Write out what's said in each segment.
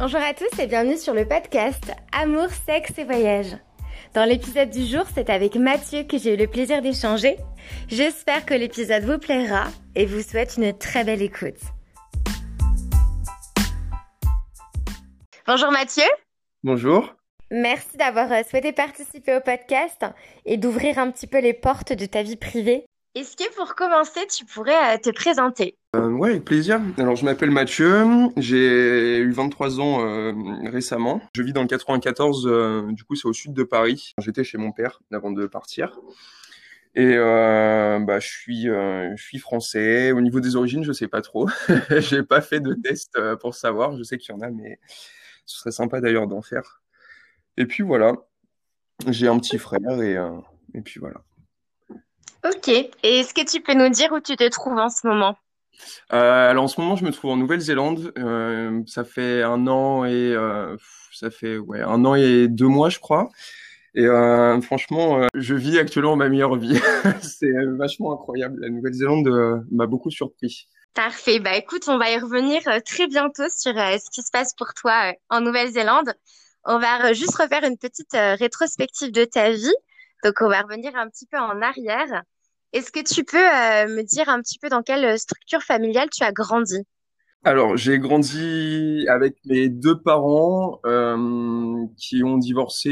Bonjour à tous et bienvenue sur le podcast Amour, sexe et voyage. Dans l'épisode du jour, c'est avec Mathieu que j'ai eu le plaisir d'échanger. J'espère que l'épisode vous plaira et vous souhaite une très belle écoute. Bonjour Mathieu. Bonjour. Merci d'avoir euh, souhaité participer au podcast et d'ouvrir un petit peu les portes de ta vie privée. Est-ce que pour commencer, tu pourrais euh, te présenter? Euh, Ouais, avec plaisir. Alors, je m'appelle Mathieu, j'ai eu 23 ans euh, récemment. Je vis dans le 94, euh, du coup, c'est au sud de Paris. J'étais chez mon père avant de partir. Et euh, bah, je suis, je suis français. Au niveau des origines, je sais pas trop. j'ai pas fait de test pour savoir. Je sais qu'il y en a, mais ce serait sympa d'ailleurs d'en faire. Et puis voilà, j'ai un petit frère et, et puis voilà. Ok. Et est-ce que tu peux nous dire où tu te trouves en ce moment? Euh, alors en ce moment, je me trouve en Nouvelle-Zélande. Euh, ça fait un an et euh, ça fait ouais un an et deux mois, je crois. Et franchement, je vis actuellement ma meilleure vie. C'est vachement incroyable. La Nouvelle-Zélande m'a beaucoup surpris. Parfait. Bah écoute, on va y revenir très bientôt sur ce qui se passe pour toi en Nouvelle-Zélande. On va juste refaire une petite rétrospective de ta vie. Donc, on va revenir un petit peu en arrière. Est-ce que tu peux euh, me dire un petit peu dans quelle structure familiale tu as grandi? Alors, j'ai grandi avec mes deux parents euh, qui ont divorcé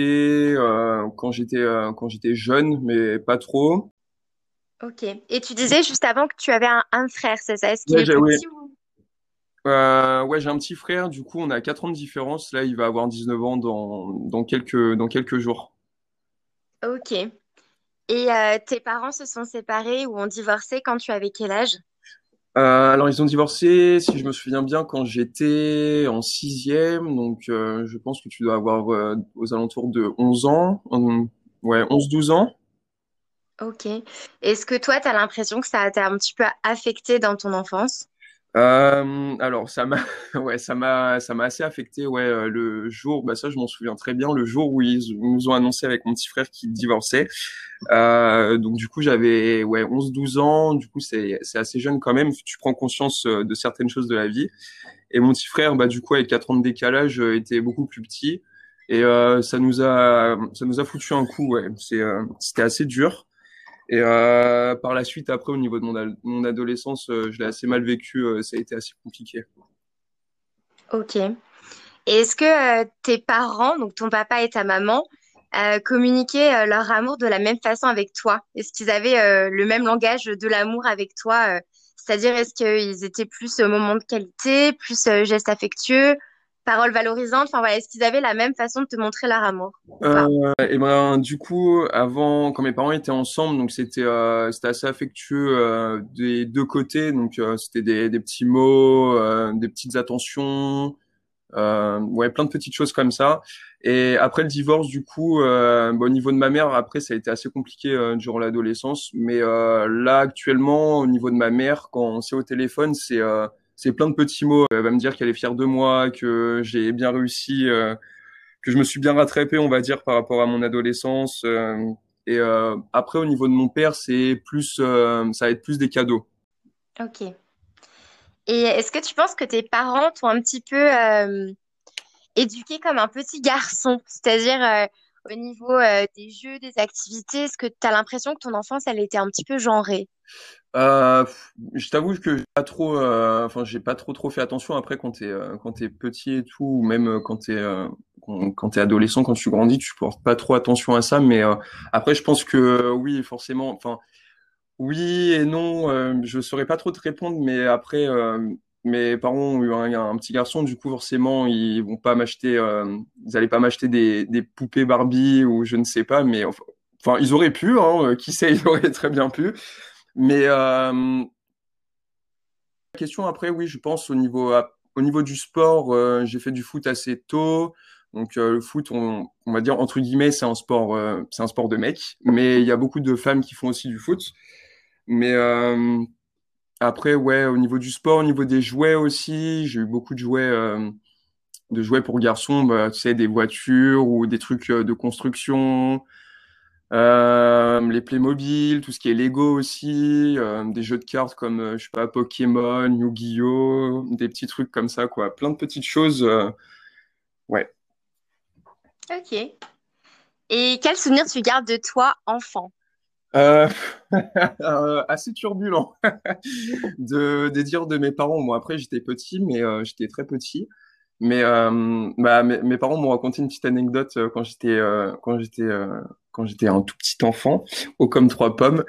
euh, quand j'étais euh, quand j'étais jeune, mais pas trop. Ok. Et tu disais juste avant que tu avais un, un frère, c'est ça? Est-ce qu'il Ouais, est ouais. petit ou... Euh, ouais, j'ai un petit frère. Du coup, on a 4 ans de différence. Là, il va avoir 19 ans dans dans quelques dans quelques jours. Ok. Et euh, tes parents se sont séparés ou ont divorcé quand tu avais quel âge? Euh, alors, ils ont divorcé, si je me souviens bien, quand j'étais en sixième. Donc, euh, je pense que tu dois avoir aux alentours de 11 ans. Ouais, onze douze ans. Ok. Est-ce que toi, tu as l'impression que ça t'a un petit peu affecté dans ton enfance? Euh, alors, ça m'a, ouais, ça m'a, ça m'a assez affecté. Ouais, euh, le jour, bah ça, je m'en souviens très bien. Le jour où ils nous ont annoncé avec mon petit frère qu'il divorçait. Euh, donc, du coup, j'avais, ouais, onze douze ans. Du coup, c'est, c'est assez jeune quand même. Tu prends conscience euh, de certaines choses de la vie. Et mon petit frère, bah, du coup, avec 4 ans de décalage, euh, était beaucoup plus petit. Et euh, ça nous a, ça nous a foutu un coup. Ouais, c'est, c'était assez dur. Et euh, par la suite, après, au niveau de mon, ad- mon adolescence, euh, je l'ai assez mal vécu. euh, ça a été assez compliqué. Ok. Est-ce que tes parents, donc ton papa et ta maman, communiquaient leur amour de la même façon avec toi? Est-ce qu'ils avaient le même langage de l'amour avec toi? c'est-à-dire, est-ce qu'ils étaient plus au moment de qualité, plus gestes affectueux, paroles valorisantes? Enfin voilà, est-ce qu'ils avaient la même façon de te montrer leur amour? Euh, et ben, du coup, avant, quand mes parents étaient ensemble, donc c'était euh, c'était assez affectueux euh, des deux côtés. Donc euh, c'était des, des petits mots, euh, des petites attentions, euh, ouais, plein de petites choses comme ça. Et après le divorce, du coup, bon, au niveau de ma mère, après ça a été assez compliqué durant l'adolescence. Mais là, actuellement, au niveau de ma mère, quand on s'est au téléphone, c'est c'est plein de petits mots. Elle va me dire qu'elle est fière de moi, que j'ai bien réussi. euh, que je me suis bien rattrapé, on va dire, par rapport à mon adolescence. euh, et euh, après, au niveau de mon père, c'est plus, ça va être plus des cadeaux. Ok. Et est-ce que tu penses que tes parents t'ont un petit peu éduqué comme un petit garçon? C'est-à-dire au niveau euh, des jeux, des activités, est-ce que tu as l'impression que ton enfance, elle était un petit peu genrée? Euh, je t'avoue que j'ai pas trop, euh, enfin, j'ai pas trop trop fait attention. Après, quand t'es quand t'es petit et tout, ou même quand t'es quand, quand t'es adolescent, quand tu grandis, tu portes pas trop attention à ça. Mais après, je pense que oui, forcément. Enfin, Oui et non, je saurais pas trop te répondre, mais après, mes parents ont eu un, un petit garçon, du coup, forcément, ils vont pas m'acheter, euh, ils allaient pas m'acheter des, poupées Barbie ou je ne sais pas, mais enfin, ils auraient pu, hein, euh, qui sait, ils auraient très bien pu. Mais euh, la question après, oui, je pense au niveau, au niveau du sport, euh, j'ai fait du foot assez tôt. Donc euh, le foot, on, on va dire entre guillemets, c'est un sport, euh, c'est un sport de mecs, mais il y a beaucoup de femmes qui font aussi du foot. Mais euh, après, ouais, au niveau du sport, au niveau des jouets aussi, j'ai eu beaucoup de jouets, euh, de jouets pour garçons, bah, tu sais, des voitures ou des trucs euh, de construction, euh, les Playmobil, tout ce qui est Lego aussi, des jeux de cartes comme, je sais pas, Pokémon, Yu-Gi-Oh, des petits trucs comme ça, quoi. Plein de petites choses. Ouais. Ok. Et quel souvenir tu gardes de toi, enfant? euh, assez turbulent de, de dire de mes parents. Moi, après, j'étais petit, mais j'étais très petit. Mais euh, bah, mes, parents m'ont raconté une petite anecdote euh, quand j'étais euh, quand j'étais euh, quand j'étais un tout petit enfant, au comme trois pommes.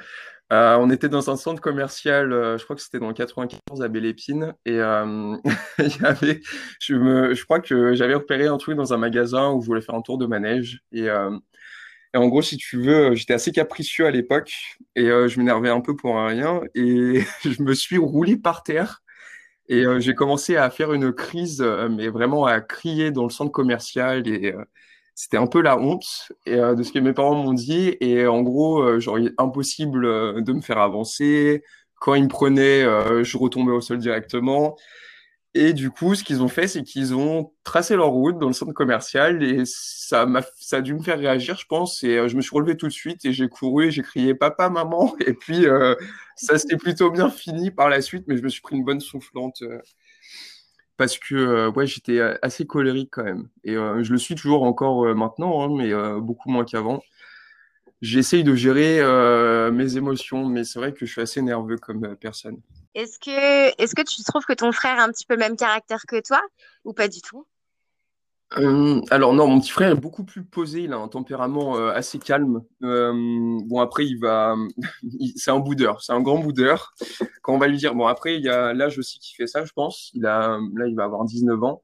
Euh, on était dans un centre commercial, je crois que c'était dans le 94 à Belle-Épine, et il y avait, je je crois que j'avais repéré un truc dans un magasin où je voulais faire un tour de manège, et, et en gros, si tu veux, j'étais assez capricieux à l'époque, et je m'énervais un peu pour rien, et je me suis roulé par terre et euh, j'ai commencé à faire une crise, euh, mais vraiment à crier dans le centre commercial. Et euh, c'était un peu la honte de ce que mes parents m'ont dit. Et en gros, genre, impossible de me faire avancer. Quand ils me prenaient, je retombais au sol directement. Et du coup, ce qu'ils ont fait, c'est qu'ils ont tracé leur route dans le centre commercial et ça m'a, ça a dû me faire réagir, je pense. Et euh, je me suis relevé tout de suite et j'ai couru et j'ai crié papa, maman. Et puis, euh, ça s'est plutôt bien fini par la suite, mais je me suis pris une bonne soufflante euh, parce que ouais, j'étais assez colérique quand même. Et je le suis toujours encore maintenant, hein, mais beaucoup moins qu'avant. J'essaye de gérer mes émotions, mais c'est vrai que je suis assez nerveux comme personne. Est-ce que, est-ce que tu trouves que ton frère a un petit peu le même caractère que toi ou pas du tout? Euh, alors non, mon petit frère est beaucoup plus posé, il a un tempérament euh, assez calme. Euh, bon après il va, c'est un boudeur, c'est un grand boudeur. Quand on va lui dire, bon après il y a l'âge aussi qui fait ça, je pense. Là il va avoir 19 ans,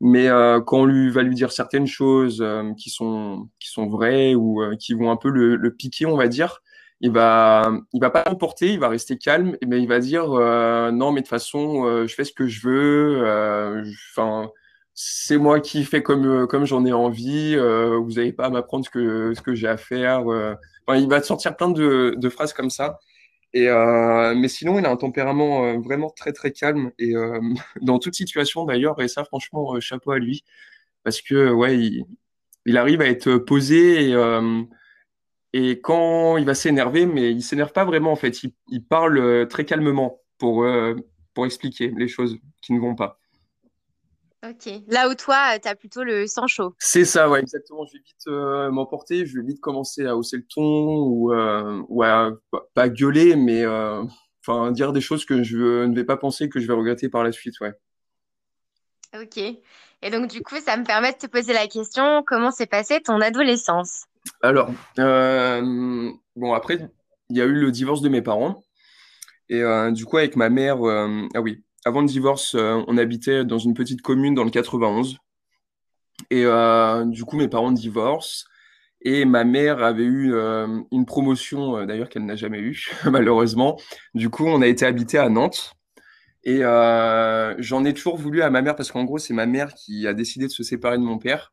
mais quand on lui va lui dire certaines choses qui sont qui sont vraies ou qui vont un peu le piquer, on va dire, il va, il va pas emporter, il va rester calme, mais il va dire euh, non, mais de toute façon, euh, je fais ce que je veux. Euh, enfin, c'est moi qui fais comme comme j'en ai envie. vous n'avez pas à m'apprendre ce que ce que j'ai à faire. Il va sortir plein de, de phrases comme ça. Et mais sinon, il a un tempérament vraiment très très calme et dans toute situation d'ailleurs. Et ça, franchement, chapeau à lui parce que ouais, il, il arrive à être posé et et quand il va s'énerver, mais il s'énerve pas vraiment en fait, il, parle euh, très calmement pour, euh, pour expliquer les choses qui ne vont pas. Ok. Là où toi, euh, tu as plutôt le sang chaud. C'est ça, ouais, exactement. Je vais vite m'emporter, je vais vite commencer à hausser le ton ou, ou à pas gueuler, mais enfin dire des choses que je ne vais pas penser que je vais regretter par la suite, ouais. Ok. Et donc du coup, ça me permet de te poser la question, comment s'est passée ton adolescence? Alors, euh, bon, après, il y a eu le divorce de mes parents. Et euh, du coup, avec ma mère, euh, ah oui, avant le divorce, on habitait dans une petite commune dans le 91. Et du coup, mes parents divorcent. Et ma mère avait eu une promotion, d'ailleurs, qu'elle n'a jamais eue, malheureusement. Du coup, on a été habité à Nantes. Et j'en ai toujours voulu à ma mère parce qu'en gros, c'est ma mère qui a décidé de se séparer de mon père.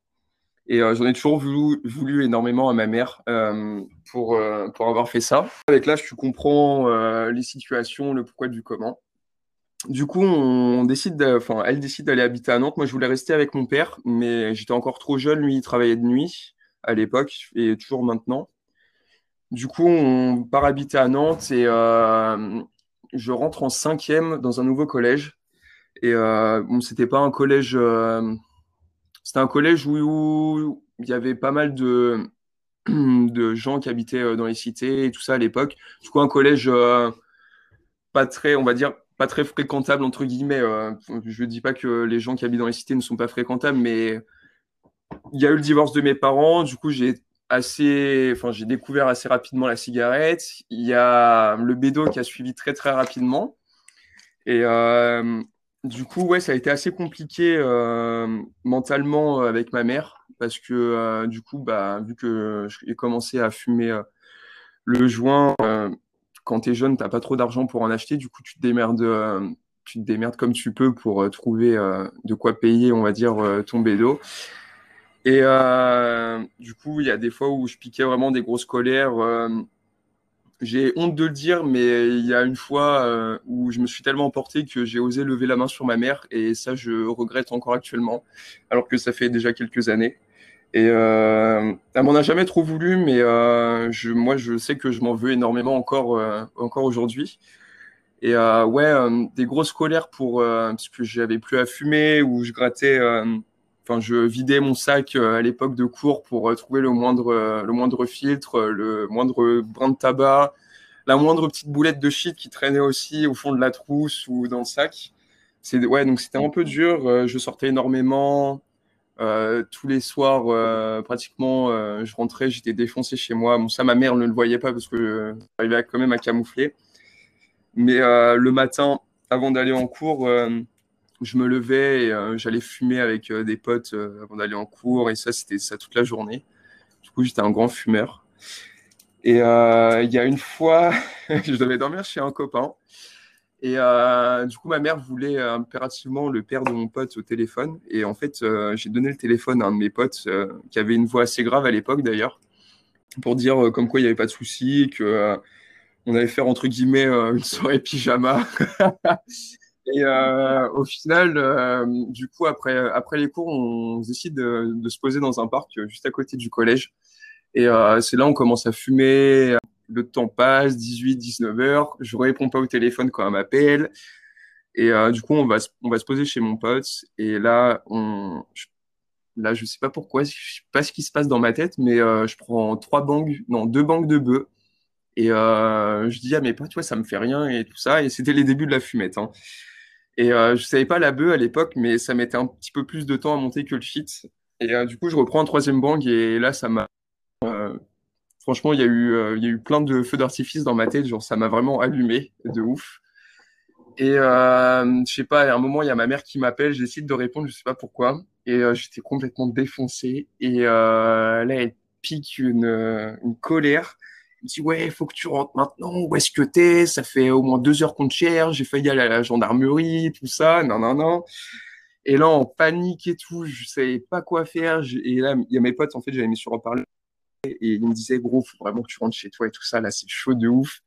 Et euh, j'en ai toujours voulu, énormément à ma mère euh, pour, euh, pour avoir fait ça. Avec l'âge, tu comprends les situations, le pourquoi du comment. Du coup, on décide, enfin, elle décide d'aller habiter à Nantes. Moi, je voulais rester avec mon père, mais j'étais encore trop jeune. Lui, il travaillait de nuit à l'époque et toujours maintenant. Du coup, on part habiter à Nantes et je rentre en cinquième dans un nouveau collège. Et bon, c'était pas un collège c'était un collège où, il y avait pas mal de, gens qui habitaient euh, dans les cités et tout ça à l'époque. Du coup, un collège euh, pas très, on va dire, pas très fréquentable, entre guillemets. Euh, je ne dis pas que les gens qui habitent dans les cités ne sont pas fréquentables, mais il y a eu le divorce de mes parents. Du coup, j'ai assez, enfin, j'ai découvert assez rapidement la cigarette. Il y a le bédo qui a suivi très, très rapidement. Et, du coup, ça a été assez compliqué euh, mentalement euh, avec ma mère parce que euh, du coup, bah, vu que j'ai commencé à fumer le joint, quand tu es jeune, t'as pas trop d'argent pour en acheter. Du coup, tu te démerdes, tu te démerdes comme tu peux pour trouver de quoi payer, on va dire, ton bédo. Et du coup, il y a des fois où je piquais vraiment des grosses colères j'ai honte de le dire, mais il y a une fois euh, où je me suis tellement emporté que j'ai osé lever la main sur ma mère et ça, je regrette encore actuellement, alors que ça fait déjà quelques années. Et euh, elle m'en a jamais trop voulu, mais euh, moi, je sais que je m'en veux énormément encore, euh, encore aujourd'hui. Et ouais, des grosses colères pour parce que j'avais plus à fumer ou je grattais je vidais mon sac à l'époque de cours pour trouver le moindre, moindre filtre, le moindre brin de tabac, la moindre petite boulette de shit qui traînait aussi au fond de la trousse ou dans le sac. C'est ouais, donc c'était un peu dur. je sortais énormément. Euh, tous les soirs, euh, pratiquement, euh, je rentrais, j'étais défoncé chez moi. Bon, ça, ma mère ne le voyait pas parce que j'arrivais quand même à camoufler. Mais le matin, avant d'aller en cours, je me levais et j'allais fumer avec des potes avant d'aller en cours. Et ça, c'était ça toute la journée. Du coup, j'étais un grand fumeur. Et il y a une fois, je devais dormir chez un copain. Et euh, du coup, ma mère voulait euh, impérativement le père de mon pote au téléphone. Et en fait, euh, j'ai donné le téléphone à un de mes potes qui avait une voix assez grave à l'époque d'ailleurs, pour dire comme quoi il n'y avait pas de souci, que on allait faire entre guillemets une soirée pyjama. Et au final, du coup, après, les cours, on décide de, se poser dans un parc juste à côté du collège. Et c'est là on commence à fumer, le temps passe, 18, 19 heures, je réponds pas au téléphone quand elle m'appelle. Et euh, du coup, on va, on se poser chez mon pote. Et là, on, je, là, je sais pas pourquoi, je sais pas ce qui se passe dans ma tête, mais euh, je prends trois banques, non, deux banques de bœufs. Et euh, je dis à mes potes, ouais, ça me fait rien et tout ça. Et c'était les débuts de la fumette. Hein. Et je savais pas la bœuf à l'époque, mais ça mettait un petit peu plus de temps à monter que le shit. Et du coup, je reprends un troisième banque et là, ça m'a franchement, il y, a eu, euh, y a eu plein de feux d'artifice dans ma tête. Genre, ça m'a vraiment allumé de ouf. Et euh, je sais pas, à un moment, il y a ma mère qui m'appelle. J'essaie de répondre, je sais pas pourquoi. Et euh, j'étais complètement défoncé. Et euh, là, elle pique une colère. Me dit Ouais, faut que tu rentres maintenant. Où est-ce que t'es? Ça fait au moins deux heures qu'on te cherche. J'ai failli aller à la gendarmerie, tout ça. Non, non, non. Et là, en panique et tout, je savais pas quoi faire. Et là, il y a mes potes, en fait, j'avais mis sur en parler et il me disait, gros, faut vraiment que tu rentres chez toi et tout ça. Là, c'est chaud de ouf.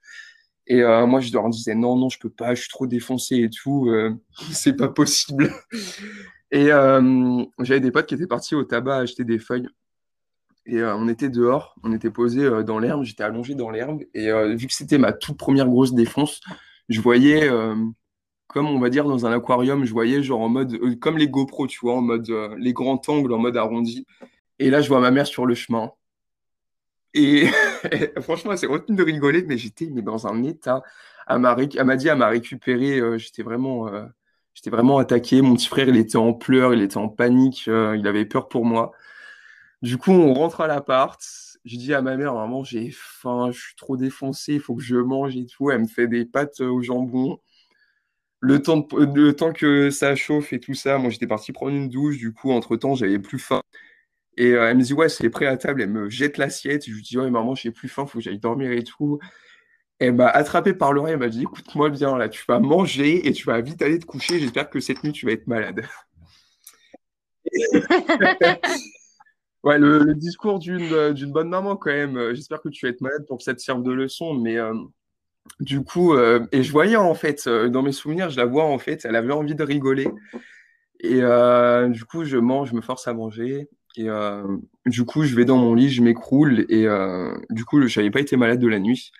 Et euh, moi, je leur disais, non, non, je peux pas, je suis trop défoncé et tout. Euh, c'est pas possible. Et euh, j'avais des potes qui étaient partis au tabac acheter des feuilles. Et on était dehors, on était posé dans l'herbe, j'étais allongé dans l'herbe. Et vu que c'était ma toute première grosse défonce, je voyais, comme on va dire dans un aquarium, je voyais genre en mode, comme les GoPro, tu vois, en mode, les grands angles, en mode arrondi. Et là, je vois ma mère sur le chemin. Et franchement, elle s'est retenue de rigoler, mais j'étais dans un état. Elle m'a, dit, elle m'a récupéré. Euh, j'étais vraiment, euh, vraiment attaqué. Mon petit frère, il était en pleurs, il était en panique, euh, il avait peur pour moi. Du coup, on rentre à l'appart. Je dis à ma mère, maman, j'ai faim, je suis trop défoncé, il faut que je mange et tout. Elle me fait des pâtes au jambon. Le temps, le temps que ça chauffe et tout ça, moi j'étais parti prendre une douche. Du coup, entre-temps, j'avais plus faim. Et euh, elle me dit, ouais, c'est prêt à table. Elle me jette l'assiette. Je lui dis, ouais, maman, j'ai plus faim, faut que j'aille dormir et tout. Elle m'a attrapé par l'oreille. Elle m'a dit, écoute-moi bien, là, tu vas manger et tu vas vite aller te coucher. J'espère que cette nuit, tu vas être malade. ouais, le, discours d'une, d'une bonne maman, quand même. J'espère que tu vas être malade pour que ça te serve de leçon. Mais euh, du coup, euh, et je voyais, en fait, dans mes souvenirs, je la vois, en fait, elle avait envie de rigoler. Et du coup, je mange, je me force à manger. Et euh, du coup, je vais dans mon lit, je m'écroule et euh, du coup, je n'avais pas été malade de la nuit.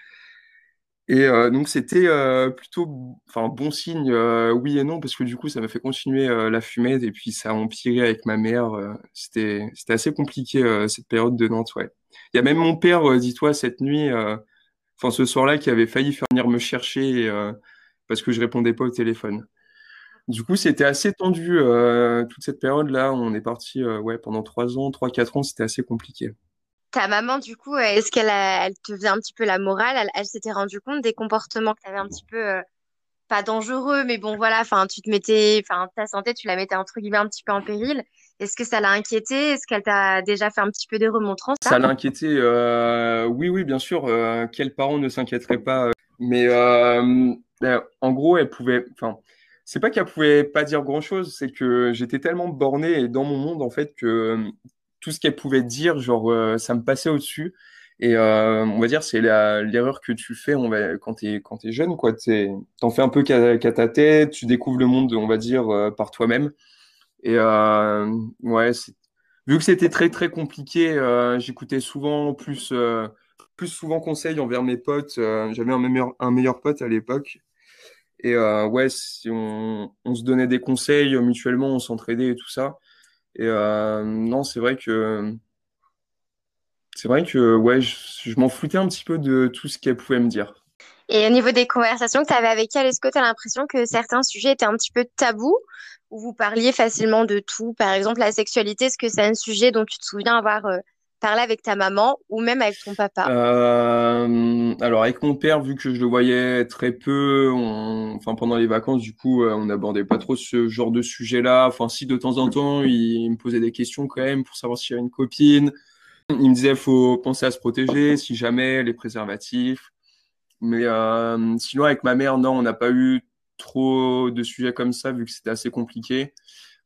Et euh, donc, c'était plutôt enfin, bon signe, oui et non, parce que du coup, ça m'a fait continuer la fumette et puis ça a empiré avec ma mère. c'était c'était assez compliqué cette période de Nantes, ouais. Il y a même mon père, dis-toi, cette nuit, enfin ce soir-là, qui avait failli faire venir me chercher parce que je répondais pas au téléphone. Du coup, c'était assez tendu euh, toute cette période-là. On est parti euh, ouais, pendant trois ans, trois, quatre ans, c'était assez compliqué. Ta maman, du coup, est-ce qu'elle elle te faisait un petit peu la morale? Elle, s'était rendue compte des comportements que tu avais un petit peu, euh, pas dangereux, mais bon, voilà, enfin, tu te mettais, enfin, ta santé, tu la mettais entre guillemets un petit peu en péril. Est-ce que ça l'a inquiété Est-ce qu'elle t'a déjà fait un petit peu des remontrances Ça? L'a inquiété, oui, oui, bien sûr. quels parents ne s'inquiéteraient pas Mais en gros, elle pouvait, enfin, c'est pas qu'elle pouvait pas dire grand chose, c'est que j'étais tellement borné dans mon monde en fait que euh, tout ce qu'elle pouvait dire, genre euh, ça me passait au-dessus. Et euh, on va dire c'est l'erreur que tu fais on va, quand tu es, es jeune, quoi. T'en fais un peu qu'à ta tête, tu découvres le monde, on va dire, par toi-même. Et ouais, vu que c'était très très compliqué, j'écoutais souvent plus, plus souvent conseils envers mes potes. J'avais un meilleur, un meilleur pote à l'époque et euh, ouais, si on, on, se donnait des conseils mutuellement, on s'entraidait et tout ça. Et non, c'est vrai que c'est vrai que ouais, je, m'en foutais un petit peu de tout ce qu'elle pouvait me dire. Et au niveau des conversations que tu avais avec elle, est-ce que tu as l'impression que certains sujets étaient un petit peu tabous? Ou vous parliez facilement de tout Par exemple, la sexualité, est-ce que c'est un sujet dont tu te souviens avoir parler avec ta maman ou même avec ton papa? Euh, Alors avec mon père, vu que je le voyais très peu, enfin pendant les vacances, du coup, euh, on n'abordait pas trop ce genre de sujet-là. Enfin, si de temps en temps, il, me posait des questions quand même pour savoir s'il y avait une copine. Il me disait faut penser à se protéger, si jamais les préservatifs. Mais euh, sinon, avec ma mère, non, on n'a pas eu trop de sujets comme ça, vu que c'était assez compliqué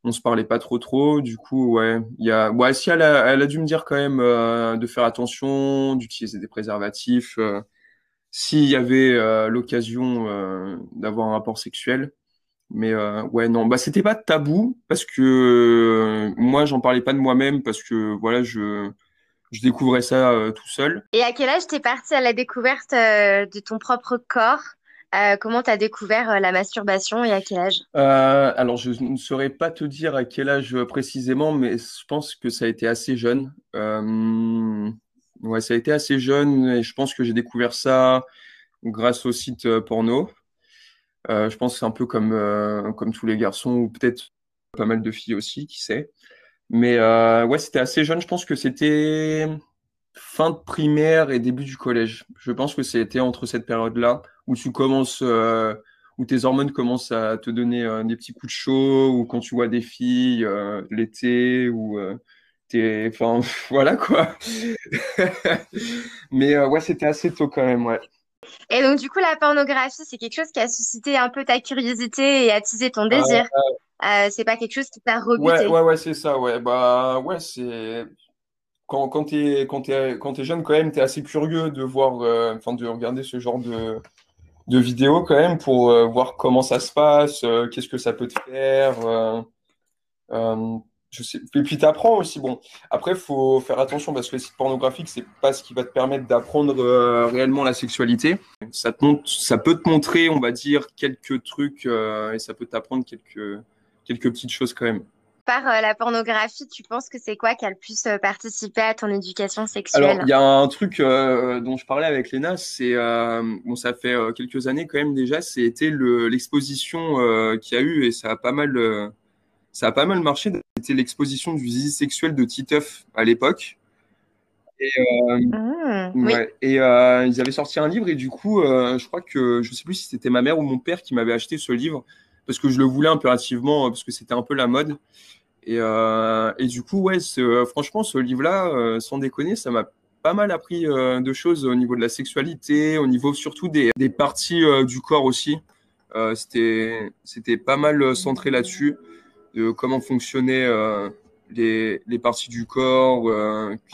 on se parlait pas trop trop. Du coup, ouais, il y a, ouais, si elle a, dû me dire quand même euh, de faire attention, d'utiliser des préservatifs, euh, s'il y avait euh, l'occasion d'avoir un rapport sexuel. Mais ouais, non, bah c'était pas tabou parce que moi j'en parlais pas de moi-même parce que voilà, je je découvrais ça tout seul. Et à quel âge t'es parti à la découverte de ton propre corps? Euh, comment tu as découvert euh, la masturbation et à quel âge? Euh, Alors, je ne saurais pas te dire à quel âge précisément, mais je pense que ça a été assez jeune. ouais, ça a été assez jeune et je pense que j'ai découvert ça grâce au site porno. je pense que c'est un peu comme, comme tous les garçons ou peut-être pas mal de filles aussi, qui sait. Mais ouais, c'était assez jeune. Je pense que c'était fin de primaire et début du collège. Je pense que c'était entre cette période-là où tu commences, euh, où tes hormones commencent à te donner euh, des petits coups de chaud, ou quand tu vois des filles euh, l'été, ou t'es, enfin voilà quoi. Mais ouais, c'était assez tôt quand même, ouais. Et donc du coup, la pornographie, c'est quelque chose qui a suscité un peu ta curiosité et attisé ton désir. c'est pas quelque chose qui t'a rebuté. Ouais, ouais, ouais, c'est ça, ouais. Bah ouais, c'est quand, quand tu es, quand es, quand es jeune, quand même, tu es assez curieux de voir, euh, enfin, de regarder ce genre de, de vidéos quand même pour euh, voir comment ça se passe, euh, qu'est-ce que ça peut te faire. sais. Et puis tu apprends aussi. Bon, après, il faut faire attention parce que les sites pornographiques, c'est pas ce qui va te permettre d'apprendre réellement la sexualité. Ça, ça peut te montrer, on va dire, quelques trucs et ça peut t'apprendre quelques, quelques petites choses quand même par euh, la pornographie, tu penses que c'est quoi qui a le plus euh, participé à ton éducation sexuelle? Alors, il y a un truc euh, dont je parlais avec Léna, c'est, bon, ça fait quelques années quand même déjà, c'était l'exposition qu'il y a eu et ça a pas mal, ça a pas mal marché. C'était l'exposition du zizi sexuel de Titeuf à l'époque. Et, et ils avaient sorti un livre et du coup, je crois que je sais plus si c'était ma mère ou mon père qui m'avait acheté ce livre parce que je le voulais impérativement parce que c'était un peu la mode. Et, euh, du coup, ouais, euh, franchement, ce livre-là, euh, sans déconner, ça m'a pas mal appris de choses au niveau de la sexualité, au niveau surtout des, parties du corps aussi. c'était, c'était pas mal centré là-dessus, de comment fonctionnaient les, les, parties du corps,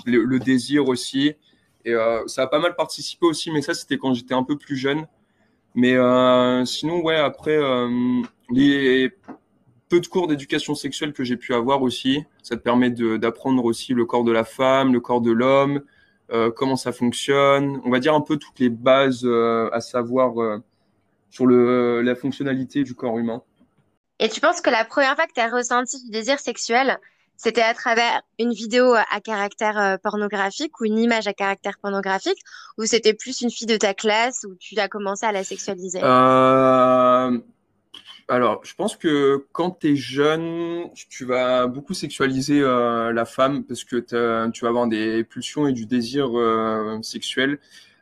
le, désir aussi. Et ça a pas mal participé aussi, mais ça, c'était quand j'étais un peu plus jeune. Mais sinon, ouais, après, les peu de cours d'éducation sexuelle que j'ai pu avoir aussi. Ça te permet d'apprendre aussi le corps de la femme, le corps de l'homme, euh, comment ça fonctionne. On va dire un peu toutes les bases euh, à savoir euh, sur le, la fonctionnalité du corps humain. Et tu penses que la première fois que tu as ressenti du désir sexuel, c'était à travers une vidéo à caractère pornographique ou une image à caractère pornographique, ou c'était plus une fille de ta classe où tu as commencé à la sexualiser? Alors, je pense que quand tu es jeune, tu vas beaucoup sexualiser euh, la femme parce que tu vas avoir des pulsions et du désir euh, sexuel.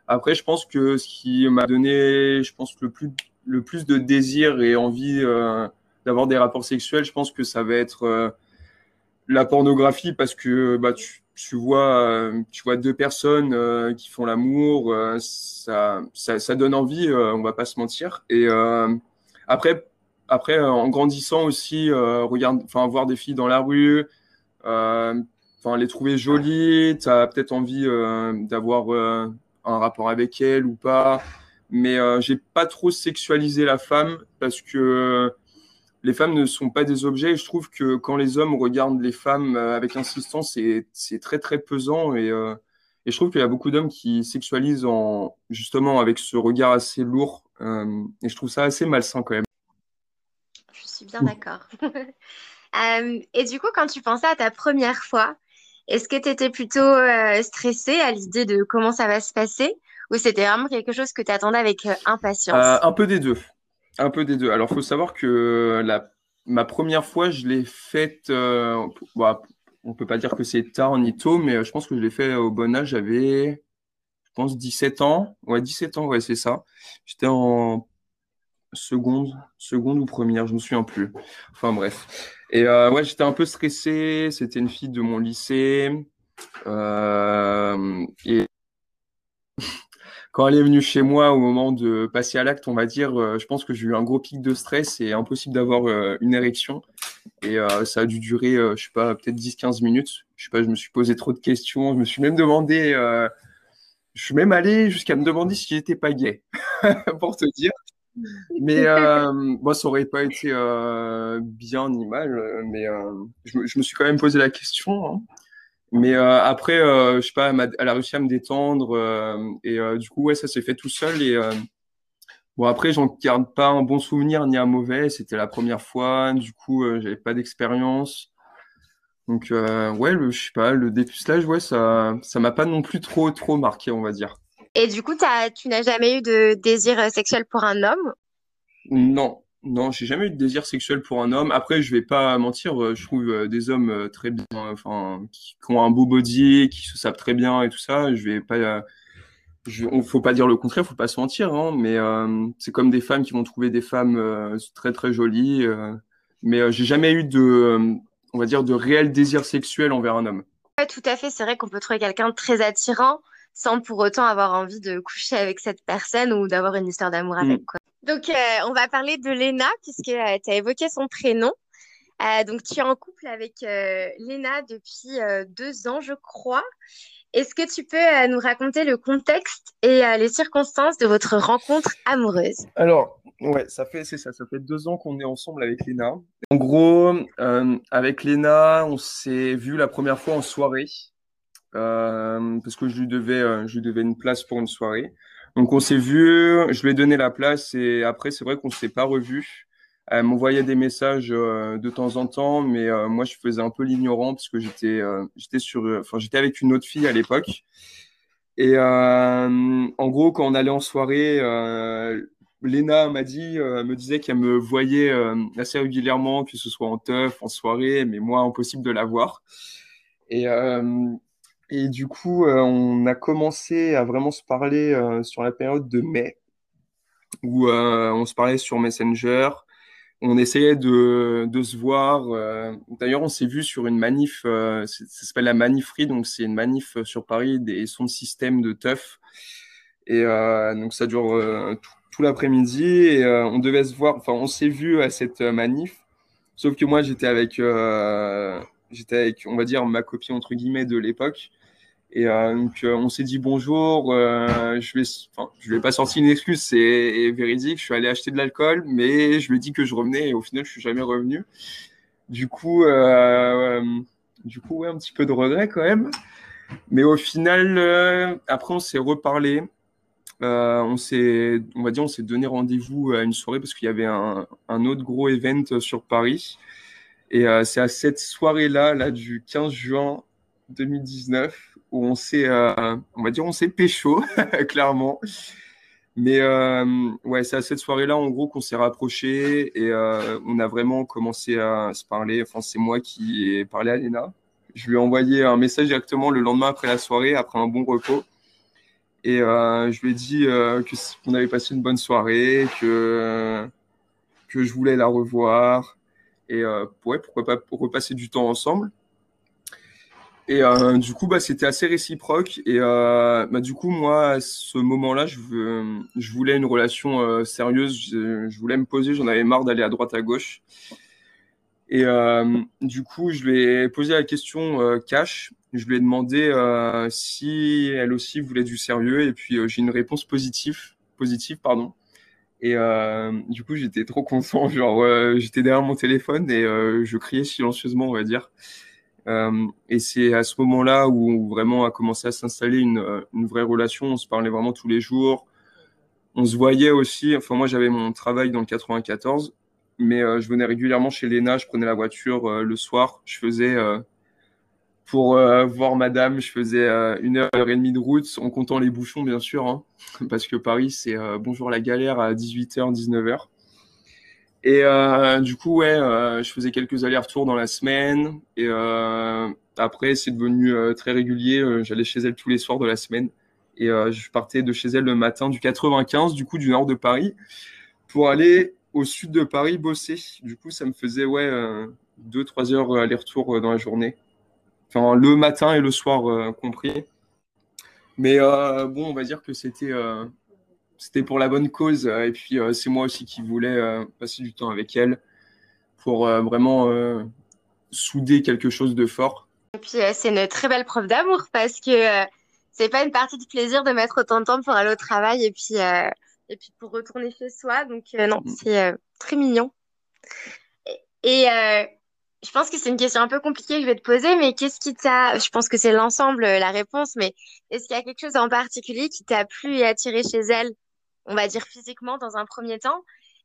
Après, je pense que ce qui m'a donné, je pense, le plus, le plus de désir et envie euh, d'avoir des rapports sexuels, je pense que ça va être la pornographie parce que bah, tu, tu vois, tu vois deux personnes qui font l'amour, ça, ça, ça, donne envie, on va pas se mentir. Et après, après, euh, en grandissant aussi, euh, regarde, enfin, voir des filles dans la rue, euh, enfin, les trouver jolies, tu as peut-être envie d'avoir un rapport avec elles ou pas. Mais j'ai pas trop sexualisé la femme parce que les femmes ne sont pas des objets. Et je trouve que quand les hommes regardent les femmes avec insistance, c'est très très pesant. Et, et je trouve qu'il y a beaucoup d'hommes qui sexualisent en, justement avec ce regard assez lourd. et je trouve ça assez malsain quand même bien d'accord. Euh, et du coup, quand tu pensais à ta première fois, est-ce que tu étais plutôt euh, stressée à l'idée de comment ça va se passer? Ou c'était vraiment quelque chose que tu attendais avec euh, impatience? un peu des deux. Un peu des deux. Alors, faut savoir que la, ma première fois, je l'ai faite. euh, bon, on peut pas dire que c'est tard ni tôt, mais je pense que je l'ai fait au bon âge. J'avais, je pense, 17 ans. Ouais, 17 ans, ouais, c'est ça. J'étais en seconde, seconde ou première, je me souviens plus. Enfin bref. Et euh, ouais, j'étais un peu stressé. C'était une fille de mon lycée. Euh, et quand elle est venue chez moi au moment de passer à l'acte, on va dire, euh, je pense que j'ai eu un gros pic de stress et impossible d'avoir euh, une érection. Et euh, ça a dû durer, je sais pas, peut-être 10-15 minutes. Je sais pas, je me suis posé trop de questions. Je me suis même demandé, je suis même allé jusqu'à me demander si j'étais pas gay, pour te dire. Mais moi, ça aurait pas été bien ni mal, mais je, me je me suis quand même posé la question. hein. Mais euh, après, euh, je sais pas, elle, a réussi à me détendre euh, et euh, du coup, ouais, ça s'est fait tout seul. Et bon, après, j'en garde pas un bon souvenir ni un mauvais. C'était la première fois, du coup, j'avais pas d'expérience. Donc ouais, le, je sais pas, le dépucelage, ouais, ça, ça m'a pas non plus trop, trop marqué, on va dire. Et du coup, t'as, tu n'as jamais eu de désir sexuel pour un homme? Non, non, j'ai jamais eu de désir sexuel pour un homme. Après, je vais pas mentir, euh, je trouve euh, des hommes euh, très bien, enfin, qui, qui ont un beau body, qui se savent très bien et tout ça. Je vais pas, je, on, faut pas dire le contraire, faut pas se mentir, hein, mais euh, c'est comme des femmes qui vont trouver des femmes euh, très très jolies. euh, mais j'ai jamais eu de, on va dire, de réel désir sexuel envers un homme. Ouais, tout à fait. C'est vrai qu'on peut trouver quelqu'un de très attirant sans pour autant avoir envie de coucher avec cette personne ou d'avoir une histoire d'amour Mm. avec, quoi. Donc, euh, on va parler de Léna puisque tu as évoqué son prénom. Euh, donc, tu es en couple avec euh, Léna depuis euh, deux ans, je crois. Est-ce que tu peux euh, nous raconter le contexte et euh, les circonstances de votre rencontre amoureuse? Alors, ouais, ça fait, c'est ça, ça fait deux ans qu'on est ensemble avec Léna. En gros, euh, avec Léna, on s'est vu la première fois en soirée, euh, parce que je devais, euh, je lui devais une place pour une soirée. Donc on s'est vu, je lui ai donné la place et après c'est vrai qu'on s'est pas revus. Elle m'envoyait des messages euh, de temps en temps, mais euh, moi je faisais un peu l'ignorant parce que j'étais, euh, j'étais sur, enfin j'étais avec une autre fille à l'époque. Et euh, en gros, quand on allait en soirée, euh, Léna m'a dit, euh, me disait qu'elle me voyait euh, assez régulièrement, que ce soit en teuf, en soirée, mais moi, impossible de la voir. Et, euh, et du coup, euh, on a commencé à vraiment se parler euh, sur la période de mai, où euh, on se parlait sur Messenger. On essayait de, de se voir. D'ailleurs, on s'est vu sur une manif, ça s'appelle la Manif Free, donc c'est une manif sur Paris des sons de système de teuf. Et donc ça dure tout, l'après-midi et on devait se voir, enfin on s'est vu à cette manif, sauf que moi j'étais avec, j'étais avec, on va dire, ma copine entre guillemets de l'époque. Et euh, donc euh, on s'est dit bonjour, euh, je vais, lui ai pas sorti une excuse, c'est véridique, je suis allé acheter de l'alcool, mais je lui ai dit que je revenais et au final je suis jamais revenu. Du coup, du coup ouais un petit peu de regret quand même. Mais au final, après on s'est reparlé. On s'est, on va dire, on s'est donné rendez-vous à une soirée parce qu'il y avait un, autre gros event sur Paris. Et c'est à cette soirée-là, là, du 15 juin 2019, où on s'est, euh, on va dire, on s'est pécho, clairement. Mais euh, ouais, c'est à cette soirée-là, en gros, qu'on s'est rapprochés et euh, on a vraiment commencé à se parler. Enfin, c'est moi qui ai parlé à Léna. Je lui ai envoyé un message directement le lendemain après la soirée, après un bon repos. Et je lui ai dit qu'on avait passé une bonne soirée, que, que je voulais la revoir. Et pourquoi pas repasser du temps ensemble. Et euh, du coup, bah, c'était assez réciproque. Et euh, bah, du coup, moi, à ce moment-là, je, veux- je voulais une relation euh, sérieuse. Je, je voulais me poser. J'en avais marre d'aller à droite, à gauche. Et euh, du coup, je lui ai posé la question euh, cash. Je lui ai demandé euh, si elle aussi voulait du sérieux. Et puis, euh, j'ai une réponse positive, positive, pardon. Et euh, du coup, j'étais trop content. Genre, euh, j'étais derrière mon téléphone et euh, je criais silencieusement, on va dire. Euh, et c'est à ce moment-là où vraiment a commencé à s'installer une, euh, une vraie relation. On se parlait vraiment tous les jours. On se voyait aussi. Enfin, moi, j'avais mon travail dans le 94. mais je venais régulièrement chez Léna, je prenais la voiture le soir, je faisais pour voir madame, je faisais une heure, heure et demie de route en comptant les bouchons, bien sûr, hein, parce que Paris, c'est bonjour la galère à 18h, 19h. Et du coup, ouais, je faisais quelques allers-retours dans la semaine. Et après, c'est devenu très régulier. J'allais chez elle tous les soirs de la semaine. Et je partais de chez elle le matin du 95, du coup, du nord de Paris, pour aller au sud de Paris bosser. Du coup, ça me faisait, ouais, deux, trois heures aller-retour dans la journée enfin le matin et le soir euh, compris. Mais euh, bon, on va dire que c'était euh, c'était pour la bonne cause. Et puis c'est moi aussi qui voulais passer du temps avec elle pour vraiment souder quelque chose de fort. Et puis c'est une très belle preuve d'amour parce que c'est pas une partie de plaisir de mettre autant de temps pour aller au travail et puis et puis pour retourner chez soi. Donc non, mm. c'est très mignon. Et, je pense que c'est une question un peu compliquée que je vais te poser, mais qu'est-ce qui t'a, je pense que c'est l'ensemble, euh, la réponse, mais est-ce qu'il y a quelque chose en particulier qui t'a plu et attiré chez elle, on va dire physiquement dans un premier temps,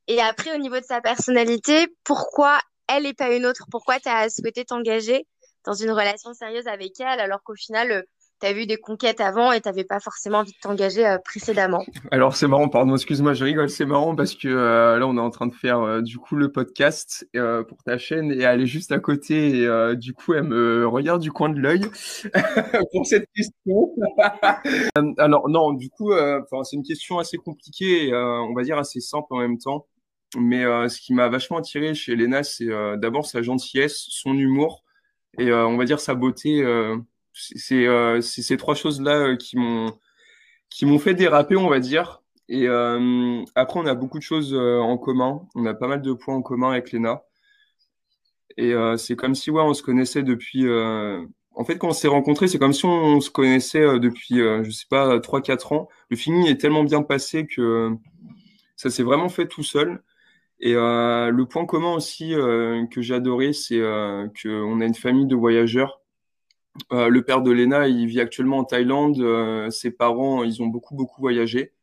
et après au niveau de sa personnalité, pourquoi elle et pas une autre? Pourquoi tu as souhaité t'engager dans une relation sérieuse avec elle alors qu'au final, euh, tu as vu des conquêtes avant et tu n'avais pas forcément envie de t'engager euh, précédemment. Alors c'est marrant, pardon, excuse-moi, je rigole, c'est marrant parce que euh, là on est en train de faire euh, du coup le podcast pour ta chaîne et elle est juste à côté et du coup elle me regarde du coin de l'œil pour cette question. Alors non, du coup c'est une question assez compliquée, on va dire assez simple en même temps. Mais ce qui m'a vachement attiré chez Elena, c'est d'abord sa gentillesse, son humour et on va dire sa beauté euh, c'est ces trois choses-là euh, qui m'ont qui m'ont fait déraper, on va dire. Et euh, après, on a beaucoup de choses en commun. On a pas mal de points en commun avec Léna. Et c'est comme si ouais, on se connaissait depuis. En fait, quand on s'est rencontrés, c'est comme si on, se connaissait depuis, je sais pas, 3-4 ans. Le feeling est tellement bien passé que ça s'est vraiment fait tout seul. Et le point commun aussi que j'ai adoré, c'est qu'on a une famille de voyageurs euh, le père de Lena, il vit actuellement en Thaïlande. Euh, ses parents, ils ont beaucoup, beaucoup voyagé.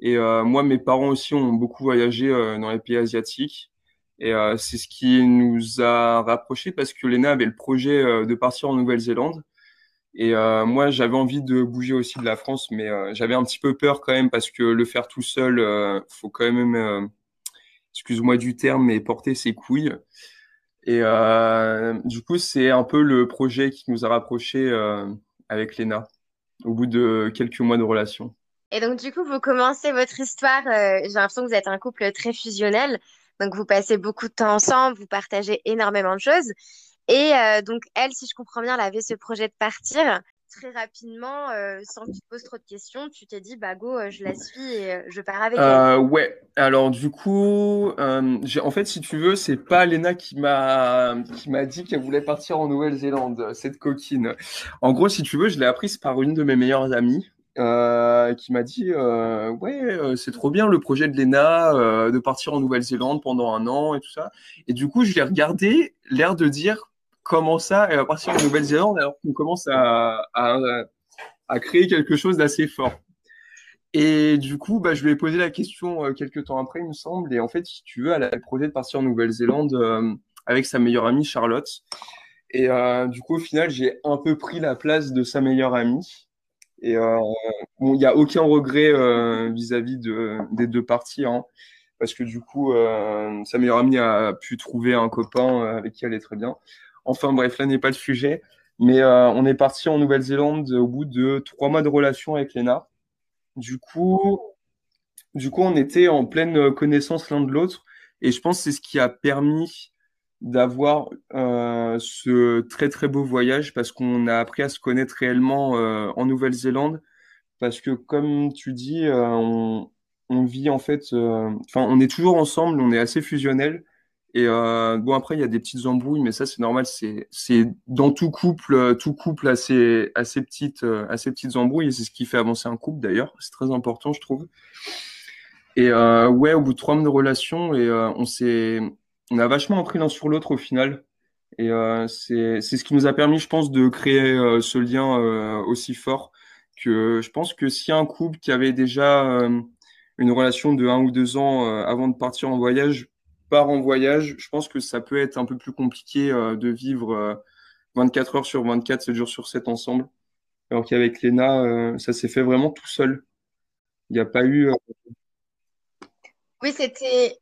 Et euh, moi, mes parents aussi ont beaucoup voyagé dans les pays asiatiques. Et c'est ce qui nous a rapprochés parce que Lena avait le projet de partir en Nouvelle-Zélande. Et moi, j'avais envie de bouger aussi de la France, mais j'avais un petit peu peur quand même parce que le faire tout seul, faut quand même, excuse-moi du terme, mais porter ses couilles. Et euh, du coup, c'est un peu le projet qui nous a rapprochés euh, avec Léna au bout de quelques mois de relation. Et donc, du coup, vous commencez votre histoire. Euh, j'ai l'impression que vous êtes un couple très fusionnel. Donc, vous passez beaucoup de temps ensemble, vous partagez énormément de choses. Et donc, elle, si je comprends bien, elle avait ce projet de partir très rapidement, euh, sans que tu te poses trop de questions, tu t'es dit, bah go, euh, je la suis et euh, je pars avec elle. Ouais, alors du coup, en fait, si tu veux, c'est pas Léna qui m'a dit qu'elle voulait partir en Nouvelle-Zélande, cette coquine. En gros, si tu veux, je l'ai apprise par une de mes meilleures amies. qui m'a dit ouais c'est trop bien le projet de Léna de partir en Nouvelle-Zélande pendant un an et tout ça et du coup je l'ai regardé l'air de dire comment ça, et à partir de Nouvelle-Zélande, alors qu'on commence à, à, créer quelque chose d'assez fort. Et du coup, bah, je lui ai posé la question euh, quelques temps après, il me semble. Et en fait, si tu veux, elle a le projet de partir en Nouvelle-Zélande euh, avec sa meilleure amie Charlotte. Et euh, du coup, au final, j'ai un peu pris la place de sa meilleure amie. Et il n'y a aucun regret vis-à-vis de, des deux parties. Hein, parce que du coup, sa meilleure amie a pu trouver un copain avec qui elle est très bien. Enfin bref, là n'est pas le sujet. Mais euh, on est parti en Nouvelle-Zélande au bout de trois mois de relation avec Léna. Du coup, du coup, on était en pleine connaissance l'un de l'autre. Et je pense que c'est ce qui a permis d'avoir euh, ce très très beau voyage parce qu'on a appris à se connaître réellement euh, en Nouvelle-Zélande. Parce que comme tu dis, on, vit en fait, enfin, on est toujours ensemble, on est assez fusionnel. Et euh, bon, après, il y a des petites embrouilles, mais ça, c'est normal. C'est, dans tout couple, euh, tout couple a ses, petites, euh, assez petites embrouilles, et c'est ce qui fait avancer un couple d'ailleurs. C'est très important, je trouve. Et ouais, au bout de trois mois de relation, et euh, on on a vachement appris l'un sur l'autre au final. Et c'est, c'est ce qui nous a permis, je pense, de créer ce lien aussi fort. Que je pense que si un couple qui avait déjà une relation de un ou deux ans avant de partir en voyage pars en voyage, je pense que ça peut être un peu plus compliqué de vivre 24 heures sur 24, 7 jours sur 7 ensemble. Alors qu'avec Léna, ça s'est fait vraiment tout seul. Il n'y a pas eu. Oui, c'était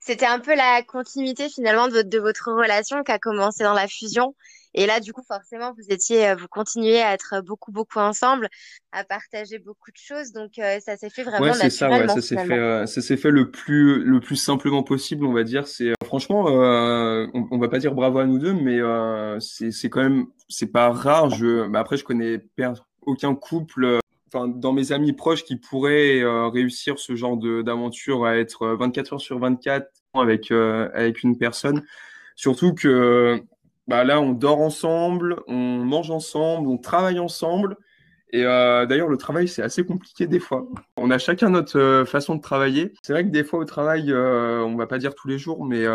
c'était un peu la continuité finalement de votre relation qui a commencé dans la fusion. Et là, du coup, forcément, vous étiez, euh, vous continuez à être beaucoup, beaucoup ensemble, à partager beaucoup de choses. Donc, euh, ça s'est fait vraiment ouais, c'est ça, ouais, ça s'est fait, euh, ça s'est fait le plus, le plus simplement possible, on va dire. C'est franchement, on, on, va pas dire bravo à nous deux, mais c'est, c'est quand même, c'est pas rare. Je, bah, après, je connais aucun couple enfin, dans mes amis proches qui pourraient euh, réussir ce genre d'aventure à être 24 euh, heures sur 24 avec, euh, avec une personne. Surtout que bah, là, on dort ensemble, on mange ensemble, on travaille ensemble. Et d'ailleurs, le travail, c'est assez compliqué des fois. On a chacun notre façon de travailler. C'est vrai que des fois au travail, on va pas dire tous les jours, mais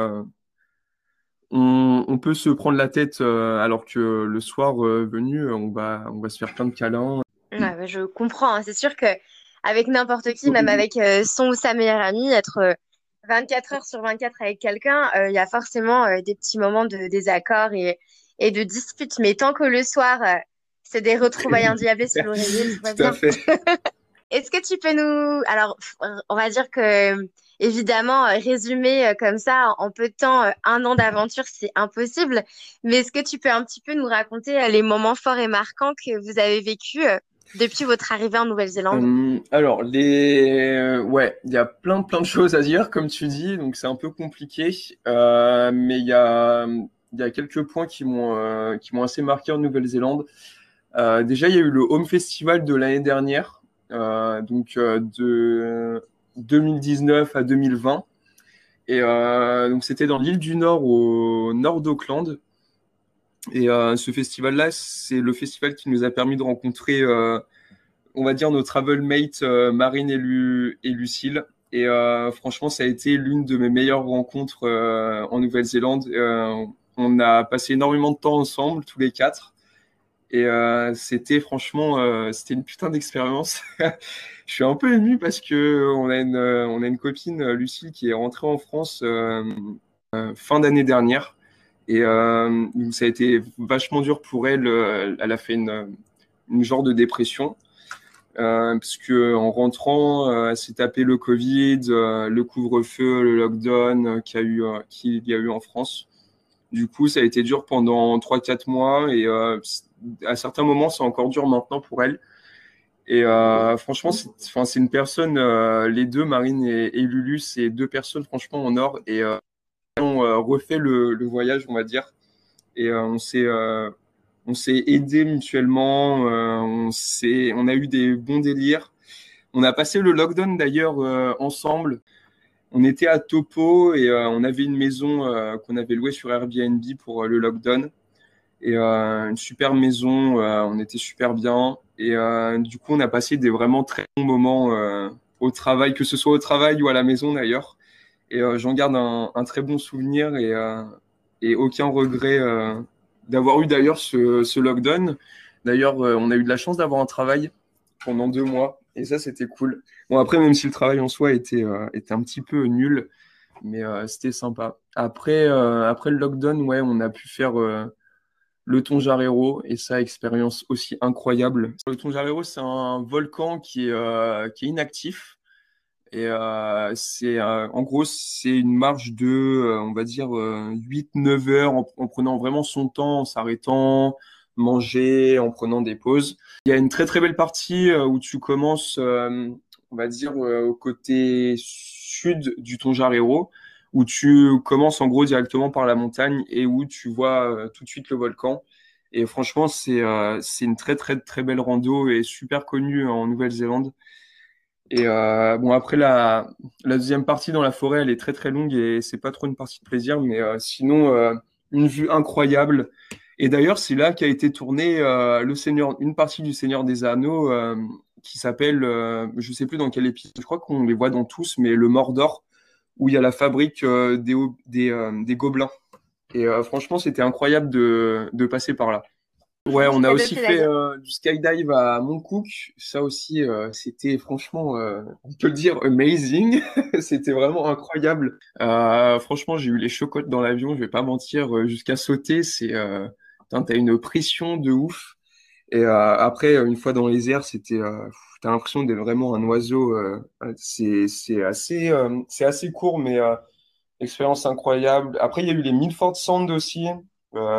on, on, peut se prendre la tête alors que le soir venu, on va, on va se faire plein de câlins je comprends. Hein. C'est sûr que avec n'importe qui, même avec euh, son ou sa meilleure amie, être 24 euh, heures sur 24 avec quelqu'un, euh, il y a forcément des petits moments de désaccord et, et de dispute. Mais tant que le soir, c'est des retrouvailles endiablées sur l'oreiller, tout va. Est-ce que tu peux nous... Alors, on va dire que, évidemment, résumer comme ça en peu de temps un an d'aventure, c'est impossible. Mais est-ce que tu peux un petit peu nous raconter les moments forts et marquants que vous avez vécus depuis votre arrivée en Nouvelle-Zélande hum, Alors. Euh, ouais, il y a plein, plein de choses à dire, comme tu dis, donc c'est un peu compliqué. Euh, mais il y a, y a quelques points qui m'ont euh, assez marqué en Nouvelle-Zélande. déjà, il y a eu le Home Festival de l'année dernière, donc de 2019 à 2020. Et donc, c'était dans l'île du Nord, au nord d'Auckland. Et euh, ce festival-là, c'est le festival qui nous a permis de rencontrer, euh, on va dire, nos travel mates euh, Marine et, Lu et, Lucille. Et franchement, ça a été l'une de mes meilleures rencontres en Nouvelle-Zélande. on a passé énormément de temps ensemble, tous les quatre. Et c'était franchement, c'était une putain d'expérience. Je suis un peu ému parce que on a une, a une copine, Lucille, qui est rentrée en France fin d'année dernière. Et euh, ça a été vachement dur pour elle. Euh, elle a fait une, une genre de dépression. Euh, parce que en rentrant, euh, elle s'est tapé le Covid, euh, le couvre-feu, le lockdown qu'il y a eu, en France. Du coup, ça a été dur pendant 3-4 mois et à certains moments, c'est encore dur maintenant pour elle. Et franchement, c'est une personne, les deux, Marine et, et Lulu, c'est deux personnes franchement en or. Et on euh, refait le, voyage, on va dire. Et euh, on s'est euh, on s'est aidé mutuellement, on, on a eu des bons délires. On a passé le lockdown d'ailleurs ensemble. On était à Topo et on avait une maison qu'on avait louée sur Airbnb pour le lockdown. Et une super maison, on était super bien. Et du coup, on a passé des vraiment très bons moments au travail, que ce soit au travail ou à la maison d'ailleurs. Et euh, j'en garde un, très bon souvenir et, euh, aucun regret euh, d'avoir eu d'ailleurs ce, lockdown. D'ailleurs, on a eu de la chance d'avoir un travail pendant deux mois et ça, c'était cool. Bon, après, même si le travail en soi était, un petit peu nul, mais c'était sympa. Après, après le lockdown, ouais, on a pu faire le Tonjarero et ça, expérience aussi incroyable. Le Tonjarero, c'est un volcan qui est inactif. Et euh, c'est euh, en gros, c'est une marche de, euh, on va dire, 8-9 heures en, prenant vraiment son temps, en s'arrêtant, manger, en prenant des pauses. Il y a une très très belle partie où tu commences, on va dire, au côté sud du Tonjarero, où tu commences en gros directement par la montagne et où tu vois tout de suite le volcan. Et franchement, c'est c'est une très très très belle rando et super connue en Nouvelle-Zélande. Et euh, bon, après, la, deuxième partie dans la forêt, elle est très très longue et c'est pas trop une partie de plaisir, mais euh, sinon, euh, une vue incroyable. Et d'ailleurs, c'est là qu'a été tourné le Seigneur, une partie du Seigneur des Anneaux qui s'appelle, je sais plus dans quel épisode, je crois qu'on les voit dans tous, mais le Mordor, où il y a la fabrique des, gobelins. Et franchement, c'était incroyable de passer par là. Ouais, on a aussi fait euh, du skydive à Montcook. Ça aussi, euh, c'était franchement, euh, on peut le dire, amazing. c'était vraiment incroyable. franchement, j'ai eu les chocottes dans l'avion, je vais pas mentir, jusqu'à sauter. C'est, t'as une pression de ouf. Et après, une fois dans les airs, c'était, t'as l'impression d'être vraiment un oiseau. c'est, c'est assez, c'est assez court, mais expérience incroyable. Après, il y a eu les Milford Sand aussi,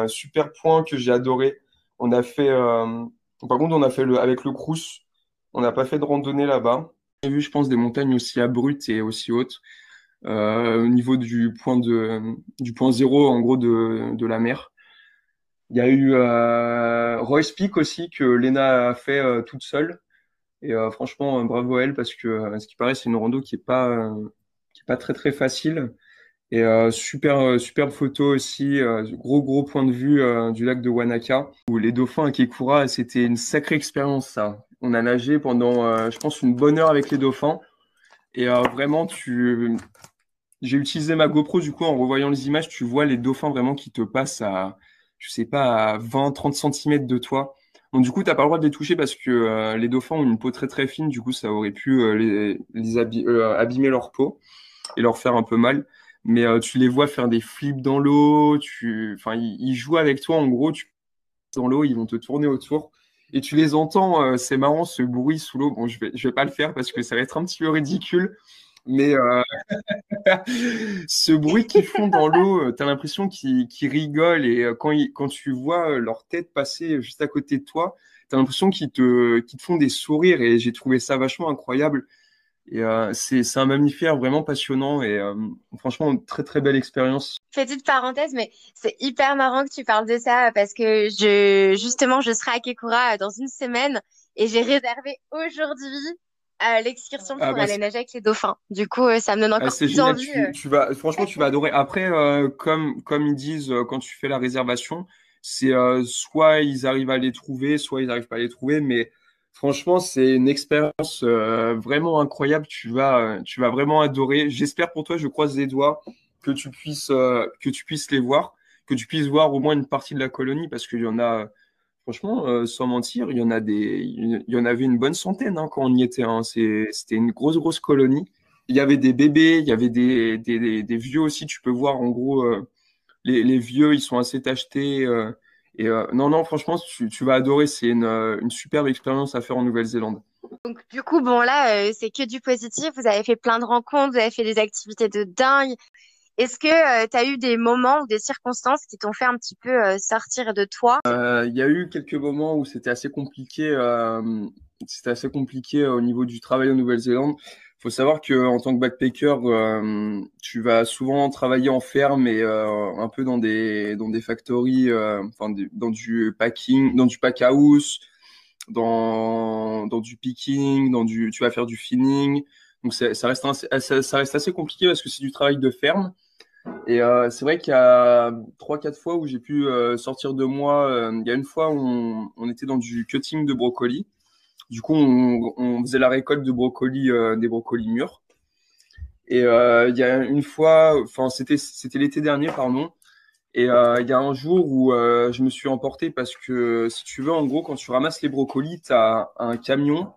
super point que j'ai adoré. On a fait, euh, par contre, avec le Crous, on n'a pas fait de randonnée là-bas. J'ai vu, je pense, des montagnes aussi abruptes et aussi hautes. Euh, au niveau du point de, du point zéro, en gros, de, la mer. Il y a eu euh, Royce Peak aussi que Lena a fait euh, toute seule. Et franchement, bravo à elle parce que, ce qui paraît, c'est une rando qui est pas, pas très très facile. Et euh, super, euh, superbe photo aussi, euh, gros gros point de vue du lac de Wanaka, où les dauphins à Kekura, c'était une sacrée expérience ça. On a nagé pendant, je pense, une bonne heure avec les dauphins. Et vraiment, tu... j'ai utilisé ma GoPro, du coup, en revoyant les images, tu vois les dauphins vraiment qui te passent à, je sais pas, à 20-30 cm de toi. Donc du coup, tu n'as pas le droit de les toucher parce que les dauphins ont une peau très très fine, du coup, ça aurait pu les, les abîmer leur peau et leur faire un peu mal mais euh, tu les vois faire des flips dans l'eau, tu, enfin, ils, jouent avec toi en gros, tu dans l'eau, ils vont te tourner autour et tu les entends, euh, c'est marrant ce bruit sous l'eau. Bon, je vais, vais pas le faire parce que ça va être un petit peu ridicule, mais euh, ce bruit qu'ils font dans l'eau, tu as l'impression qu'ils rigolent et quand, tu vois leur tête passer juste à côté de toi, tu as l'impression qu'ils te, te font des sourires et j'ai trouvé ça vachement incroyable. Et euh, c'est un mammifère vraiment passionnant et euh, franchement, très très belle expérience. Petite parenthèse, mais c'est hyper marrant que tu parles de ça parce que je justement, je serai à Kekura dans une semaine et j'ai réservé aujourd'hui euh, l'excursion pour ah bah, aller nager avec les dauphins. Du coup, ça me donne ah, encore plus envie. Tu, vas, franchement, tu vas adorer. Après, comme, comme ils disent quand tu fais la réservation, c'est soit ils arrivent à les trouver, soit ils n'arrivent pas à les trouver, mais Franchement, c'est une expérience euh, vraiment incroyable. Tu vas, tu vas vraiment adorer. J'espère pour toi, je croise les doigts, que tu puisses, euh, que tu puisses les voir, que tu puisses voir au moins une partie de la colonie, parce qu'il y en a, franchement, euh, sans mentir, il y en a des, il y en avait une bonne centaine hein, quand on y était. Hein. C'était une grosse, grosse colonie. Il y avait des bébés, il y avait des, vieux aussi. Tu peux voir en gros, les, les, vieux, ils sont assez tachetés. Et euh, non, non, franchement, tu, tu vas adorer. C'est une, euh, une, superbe expérience à faire en Nouvelle-Zélande. Donc, du coup, bon, là, euh, c'est que du positif. Vous avez fait plein de rencontres, vous avez fait des activités de dingue. Est-ce que tu as eu des moments ou des circonstances qui t'ont fait un petit peu sortir de toi? Il y a eu quelques moments où c'était assez compliqué. c'était assez compliqué au niveau du travail en Nouvelle-Zélande faut savoir que en tant que backpacker, euh, tu vas souvent travailler en ferme et euh, un peu dans des dans des factories, euh, enfin dans du packing, dans du pack house, dans dans du picking, dans du tu vas faire du finning. Donc ça, reste assez, ça, reste assez compliqué parce que c'est du travail de ferme. Et c'est vrai qu'il y a trois quatre fois où j'ai pu sortir de moi. il y a une fois où on était dans du cutting de brocoli. Du coup, on, faisait la récolte euh, des brocolis mûrs. Et euh, il y a une fois, enfin c'était c'était l'été dernier, pardon. Et euh, il y a un jour où je me suis emporté parce que si tu veux, en gros, quand tu ramasses les brocolis, tu as un camion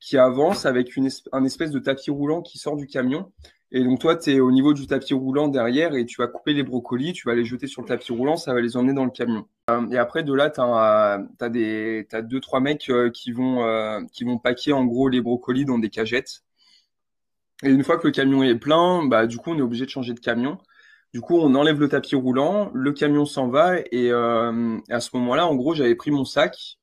qui avance avec une un espèce de tapis roulant qui sort du camion. Et donc toi, tu es au niveau du tapis roulant derrière et tu vas couper les brocolis, tu vas les jeter sur le tapis roulant, ça va les emmener dans le camion. Euh, et après, de là, tu as, deux, trois mecs euh, qui, vont, euh, qui vont paquer en gros les brocolis dans des cagettes. Et une fois que le camion est plein, bah, du coup, on est obligé de changer de camion. Du coup, on enlève le tapis roulant, le camion s'en va et à ce moment-là, en gros, j'avais pris mon sac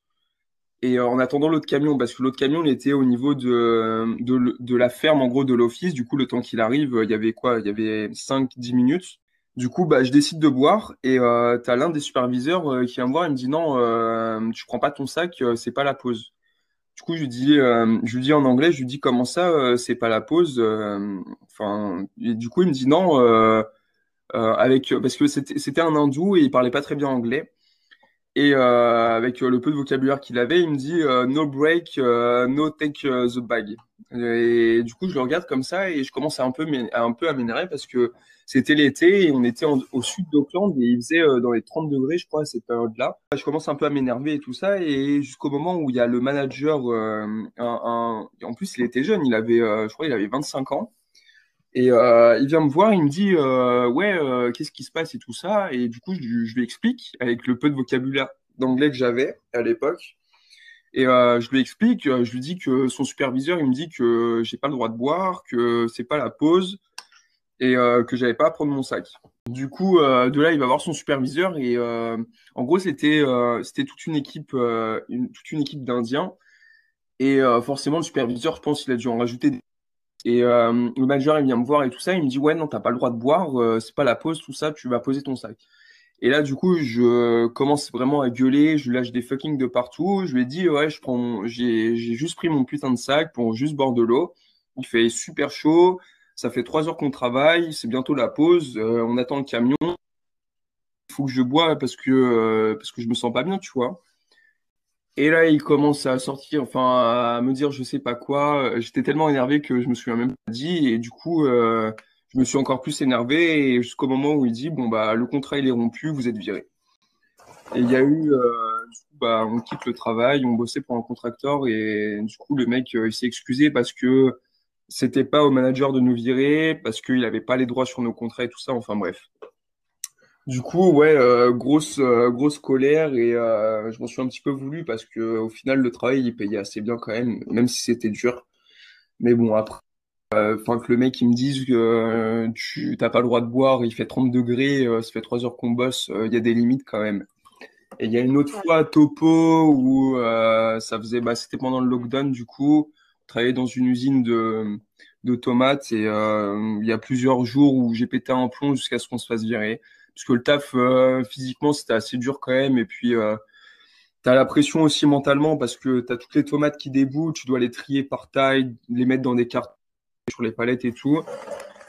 et euh, en attendant l'autre camion, parce que l'autre camion, il était au niveau de, de, de la ferme, en gros, de l'office. Du coup, le temps qu'il arrive, il y avait quoi? Il y avait 5-10 minutes. Du coup, bah, je décide de boire et euh, tu l'un des superviseurs euh, qui vient me voir et me dit non, euh, tu prends pas ton sac, euh, c'est pas la pause. Du coup, je lui dis, je lui dis en anglais, je lui dis comment ça, c'est pas la pause. Enfin, du coup, il me dit non, avec parce que c'était un hindou et il parlait pas très bien anglais. Et euh, avec le peu de vocabulaire qu'il avait, il me dit no break, no take the bag. Et du coup, je le regarde comme ça et je commence à un peu, un peu à m'énerver parce que c'était l'été et on était au sud d'Auckland et il faisait dans les 30 degrés, je crois, à cette période-là. Je commence un peu à m'énerver et tout ça et jusqu'au moment où il y a le manager, en plus il était jeune, il avait, je crois, il avait 25 ans. Et euh, il vient me voir, il me dit euh, ouais, euh, qu'est-ce qui se passe et tout ça. Et du coup, je, je, lui explique avec le peu de vocabulaire d'anglais que j'avais à l'époque. Et je lui explique, je lui dis que son superviseur, il me dit que j'ai pas le droit de boire, que c'est pas la pause et que j'avais pas à prendre mon sac. Du coup, de là, il va voir son superviseur et en gros, c'était c'était toute une équipe, une, toute une équipe d'Indiens. Et forcément, le superviseur, je pense, il a dû en rajouter des et euh, le manager, il vient me voir et tout ça. Il me dit Ouais, non, t'as pas le droit de boire, euh, c'est pas la pause, tout ça, tu vas poser ton sac. Et là, du coup, je commence vraiment à gueuler, je lâche des fucking de partout. Je lui ai dit Ouais, je prends, j'ai juste pris mon putain de sac pour juste boire de l'eau. Il fait super chaud, ça fait trois heures qu'on travaille, c'est bientôt la pause, euh, on attend le camion. Il faut que je bois parce que, parce que je me sens pas bien, tu vois. Et là, il commence à sortir, enfin, à me dire je sais pas quoi. J'étais tellement énervé que je me suis même pas dit. Et du coup, euh, je me suis encore plus énervé jusqu'au moment où il dit bon bah le contrat il est rompu, vous êtes viré. Et il y a eu, euh, du coup, bah, on quitte le travail, on bossait pour un contracteur et du coup le mec euh, il s'est excusé parce que c'était pas au manager de nous virer, parce qu'il avait pas les droits sur nos contrats et tout ça. Enfin bref. Du coup, ouais, euh, grosse, euh, grosse colère et euh, je m'en suis un petit peu voulu parce que au final, le travail, il payait assez bien quand même, même si c'était dur. Mais bon, après, enfin que le mec, il me dise que tu t'as pas le droit de boire, il fait 30 degrés, ça fait 3 heures qu'on bosse, il y a des limites quand même. Et il y a une autre fois à Topo où ça faisait, bah, c'était pendant le lockdown du coup, on travaillait dans une usine de, de tomates et il y a plusieurs jours où j'ai pété un plomb jusqu'à ce qu'on se fasse virer parce que le taf euh, physiquement c'était assez dur quand même et puis euh, tu as la pression aussi mentalement parce que tu as toutes les tomates qui déboulent, tu dois les trier par taille, les mettre dans des cartes sur les palettes et tout.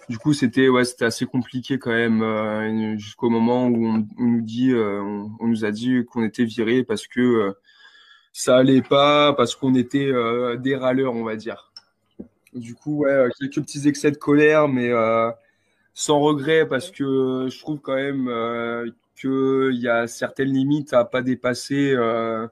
Du coup, c'était assez compliqué quand même euh, jusqu'au moment où on, nous dit, on, nous a dit qu'on était viré parce que ça allait pas, parce qu'on était des râleurs, on va dire. Du coup, ouais, quelques petits excès de colère, mais sans regret parce que je trouve quand même euh, qu'il y a certaines limites à pas dépasser euh,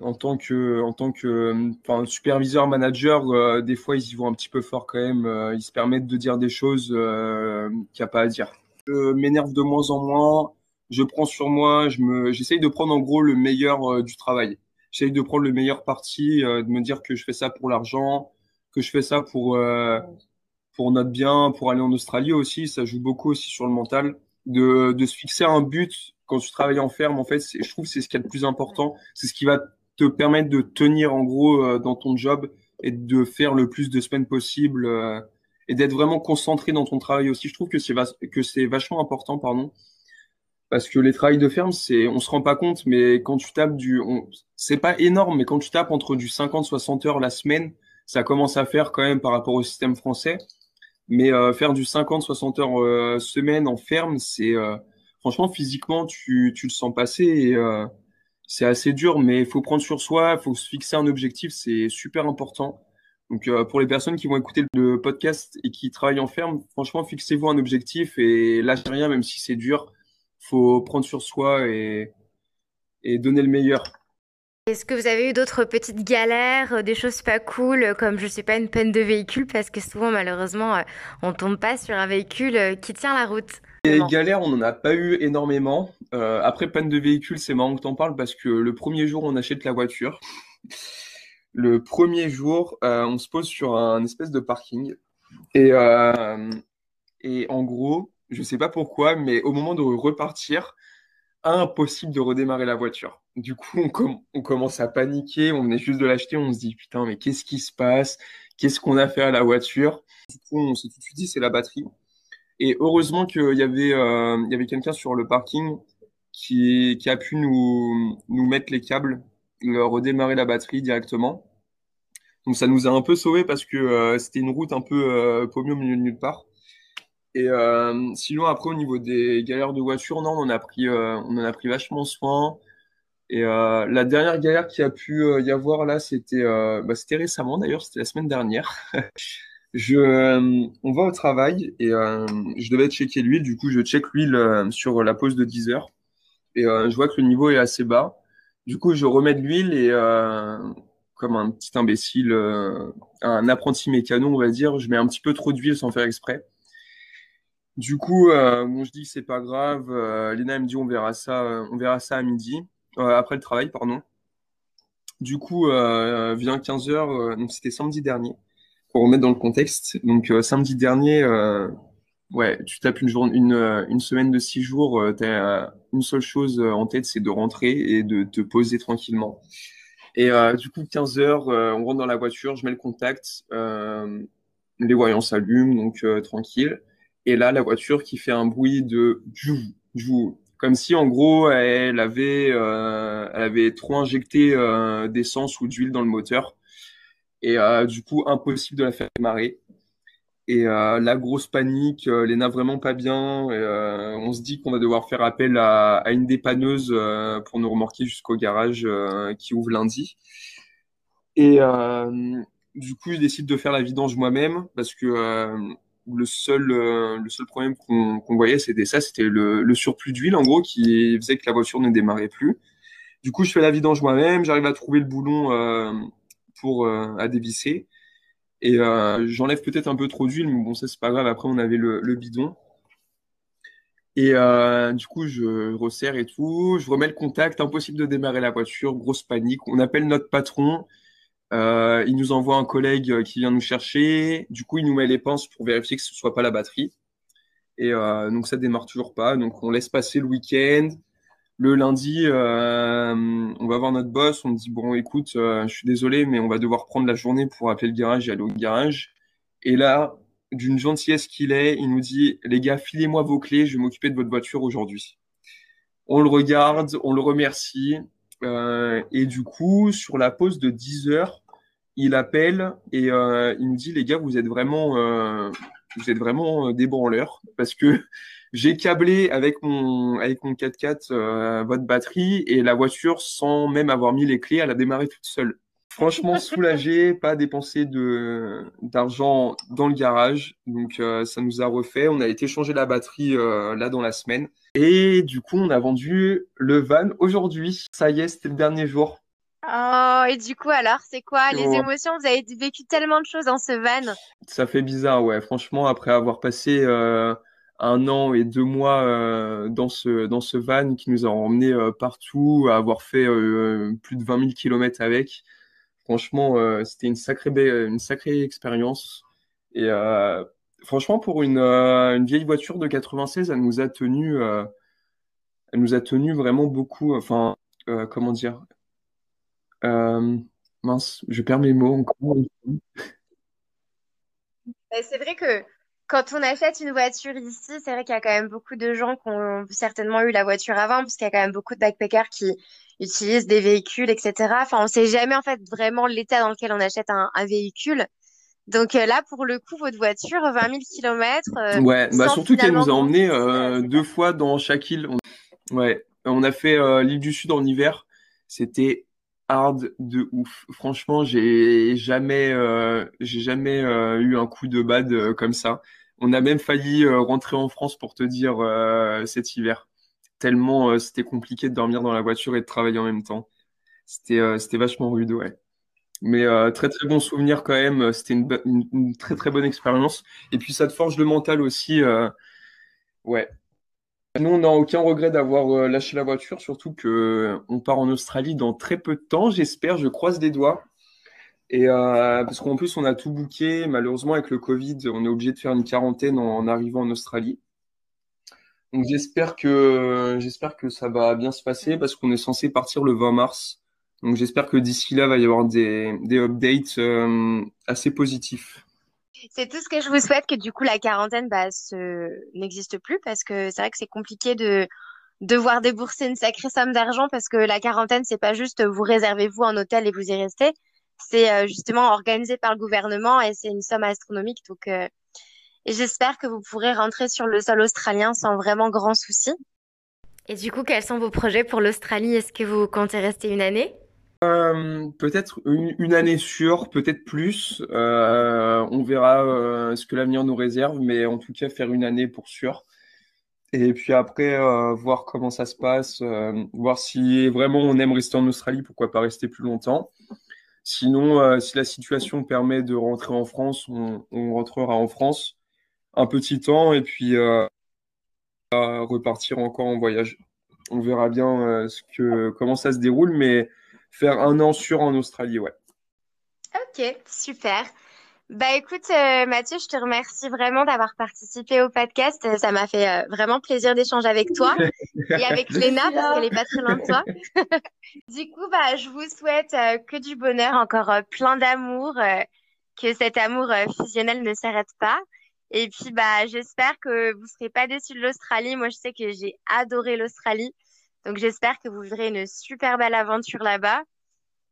en tant que en tant que enfin, superviseur manager euh, des fois ils y vont un petit peu fort quand même ils se permettent de dire des choses qu'il n'y a pas à dire. Je m'énerve de moins en moins je prends sur moi je me j'essaye de prendre en gros le meilleur du travail. J'essaye de prendre le meilleur parti de me dire que je fais ça pour l'argent que je fais ça pour pour notre bien, pour aller en Australie aussi. Ça joue beaucoup aussi sur le mental. De, de se fixer un but quand tu travailles en ferme, en fait, je trouve que c'est ce qui est le plus important. C'est ce qui va te permettre de tenir en gros euh, dans ton job et de faire le plus de semaines possible euh, et d'être vraiment concentré dans ton travail aussi. Je trouve que c'est que c'est vachement important, pardon, parce que les travails de ferme, c'est on se rend pas compte, mais quand tu tapes du, c'est pas énorme, mais quand tu tapes entre du 50-60 heures la semaine, ça commence à faire quand même par rapport au système français. Mais euh, faire du 50-60 heures euh, semaine en ferme, c'est euh, franchement physiquement tu, tu le sens passer et c'est assez dur, mais il faut prendre sur soi, il faut se fixer un objectif, c'est super important. Donc pour les personnes qui vont écouter le podcast et qui travaillent en ferme, franchement fixez-vous un objectif et lâchez rien, même si c'est dur. Faut prendre sur soi et, et donner le meilleur. Est-ce que vous avez eu d'autres petites galères, euh, des choses pas cool, euh, comme je sais pas une peine de véhicule, parce que souvent malheureusement euh, on tombe pas sur un véhicule qui tient la route. Les galères, on n'en a pas eu énormément. après, peine de véhicule, c'est marrant que t'en parles parce que le premier jour, on achète la voiture. Le premier jour, on se pose sur un espèce de parking. Et, et en gros, je sais pas pourquoi, mais au moment de repartir, impossible de redémarrer la voiture. Du coup, on, commence à paniquer, on venait juste de l'acheter, on se dit putain, mais qu'est-ce qui se passe? Qu'est-ce qu'on a fait à la voiture? Du coup, on s'est tout de suite dit c'est la batterie. Et heureusement qu'il y avait, euh, quelqu'un sur le parking qui, a pu nous, mettre les câbles, redémarrer la batterie directement. Donc ça nous a un peu sauvé parce que euh, c'était une route un peu euh, au milieu de nulle part. Et euh, sinon, après, au niveau des galères de voiture, non, on a pris, on en a pris vachement soin. Et euh, la dernière galère qui a pu euh, y avoir là, c'était euh, bah, c'était récemment d'ailleurs, c'était la semaine dernière. On va au travail et je devais checker l'huile. Du coup, je check l'huile sur la pause de 10 heures et je vois que le niveau est assez bas. Du coup, je remets de l'huile et comme un petit imbécile, un apprenti mécano, on va dire, je mets un petit peu trop d'huile sans faire exprès. Du coup, je dis c'est pas grave. Léna me dit on verra ça, on verra ça à midi, après le travail, pardon. Du coup, vient 15 heures, donc c'était samedi dernier pour remettre dans le contexte, donc euh, samedi dernier, euh, ouais, tu tapes une, une, euh, semaine de six jours, tu as une seule chose en tête, c'est de rentrer et de te poser tranquillement. Et du coup, 15 heures, on rentre dans la voiture, je mets le contact, les voyants s'allument, donc tranquille. Et là, la voiture qui fait un bruit de comme si en gros elle avait, elle avait trop injecté d'essence ou d'huile dans le moteur et euh, du coup, impossible de la faire démarrer. Et euh, la grosse panique, euh, Léna vraiment pas bien. On se dit qu'on va devoir faire appel à, à une dépanneuse pour nous remorquer jusqu'au garage qui ouvre lundi. Et du coup, je décide de faire la vidange moi-même parce que le seul, le seul problème qu'on voyait, c'était ça, c'était le, le, surplus d'huile en gros qui faisait que la voiture ne démarrait plus. Du coup, je fais la vidange moi-même, j'arrive à trouver le boulon pour euh, à dévisser. Et euh, j'enlève peut-être un peu trop d'huile, mais bon, ça, c'est pas grave. Après, on avait le, bidon. Et euh, du coup, je resserre et tout. Je remets le contact. Impossible de démarrer la voiture. Grosse panique. On appelle notre patron. Il nous envoie un collègue qui vient nous chercher. Du coup, il nous met les pinces pour vérifier que ce soit pas la batterie. Et donc, ça démarre toujours pas. Donc, on laisse passer le week-end. Le lundi, euh, on va voir notre boss. On dit bon, écoute, euh, je suis désolé, mais on va devoir prendre la journée pour appeler le garage et aller au garage. Et là, d'une gentillesse qu'il est, il nous dit les gars, filez-moi vos clés, je vais m'occuper de votre voiture aujourd'hui. On le regarde, on le remercie. Euh, et du coup, sur la pause de 10 heures, il appelle et il me dit les gars, vous êtes vraiment, vous êtes vraiment des branleurs parce que j'ai câblé avec mon, avec mon 4x4 euh, votre batterie et la voiture, sans même avoir mis les clés, elle a démarré toute seule. Franchement soulagé, pas dépensé de d'argent dans le garage, donc euh, ça nous a refait. On a été changer la batterie euh, là dans la semaine et du coup on a vendu le van aujourd'hui. Ça y est, c'était le dernier jour. Oh, et du coup, alors, c'est quoi les émotions? Vous avez vécu tellement de choses dans ce van. Ça fait bizarre, ouais. Franchement, après avoir passé un an et deux mois euh, dans ce dans ce van qui nous a emmené euh, partout, à avoir fait euh, plus de 20 000 kilomètres avec. Franchement, c'était une sacrée une sacrée expérience. Et franchement, pour une, une vieille voiture de 96, elle nous a tenu, elle nous a tenu vraiment beaucoup. Enfin, comment dire Mince, je perds mes mots encore. C'est vrai que quand on achète une voiture ici, c'est vrai qu'il y a quand même beaucoup de gens qui ont certainement eu la voiture avant, parce qu'il y a quand même beaucoup de backpackers qui utilisent des véhicules, etc. Enfin, on sait jamais en fait vraiment l'état dans lequel on achète un, véhicule. Donc euh, là, pour le coup, votre voiture, 20 000 km. ouais, bah surtout qu'elle nous a emmenés euh, deux fois dans chaque île. Ouais, on a fait euh, l'île du Sud en hiver. C'était hard de ouf. Franchement, j'ai jamais, j'ai jamais eu un coup de bad comme ça. On a même failli euh, rentrer en France pour te dire euh, cet hiver. Tellement euh, c'était compliqué de dormir dans la voiture et de travailler en même temps. C'était c'était vachement rude, ouais. Mais très très bon souvenir quand même. C'était une, très très bonne expérience. Et puis ça te forge le mental aussi. ouais. Nous, on n'a aucun regret d'avoir lâché la voiture, surtout que on part en Australie dans très peu de temps, j'espère, je croise des doigts. Et euh, parce qu'en plus, on a tout booké. Malheureusement, avec le Covid, on est obligé de faire une quarantaine en, arrivant en Australie. Donc j'espère que j'espère que ça va bien se passer parce qu'on est censé partir le 20 mars. Donc j'espère que d'ici là, il va y avoir des, des updates euh, assez positifs. C'est tout ce que je vous souhaite que du coup la quarantaine bah, n'existe plus parce que c'est vrai que c'est compliqué de devoir débourser une sacrée somme d'argent parce que la quarantaine c'est pas juste vous réservez vous un hôtel et vous y restez c'est euh, justement organisé par le gouvernement et c'est une somme astronomique. Donc, euh, j'espère que vous pourrez rentrer sur le sol australien sans vraiment grand souci. Et du coup, quels sont vos projets pour l'Australie? Est-ce que vous comptez rester une année? Euh, peut-être une, année sûre, peut-être plus. Euh, on verra euh, ce que l'avenir nous réserve, mais en tout cas faire une année pour sûr. Et puis après, voir comment ça se passe, voir si vraiment on aime rester en Australie, pourquoi pas rester plus longtemps. Sinon, si la situation permet de rentrer en France, on, on, rentrera en France un petit temps et puis repartir encore en voyage. On verra bien ce que, comment ça se déroule, mais faire un an sûr en Australie, ouais. Ok, super. Bah écoute, euh, Mathieu, je te remercie vraiment d'avoir participé au podcast. Ça m'a fait euh, vraiment plaisir d'échanger avec toi et avec Léna parce qu'elle est pas très loin de toi. du coup, bah je vous souhaite euh, que du bonheur, encore plein d'amour, que cet amour fusionnel ne s'arrête pas. Et puis bah j'espère que vous serez pas déçus de l'Australie. Moi, je sais que j'ai adoré l'Australie. Donc j'espère que vous verrez une super belle aventure là-bas.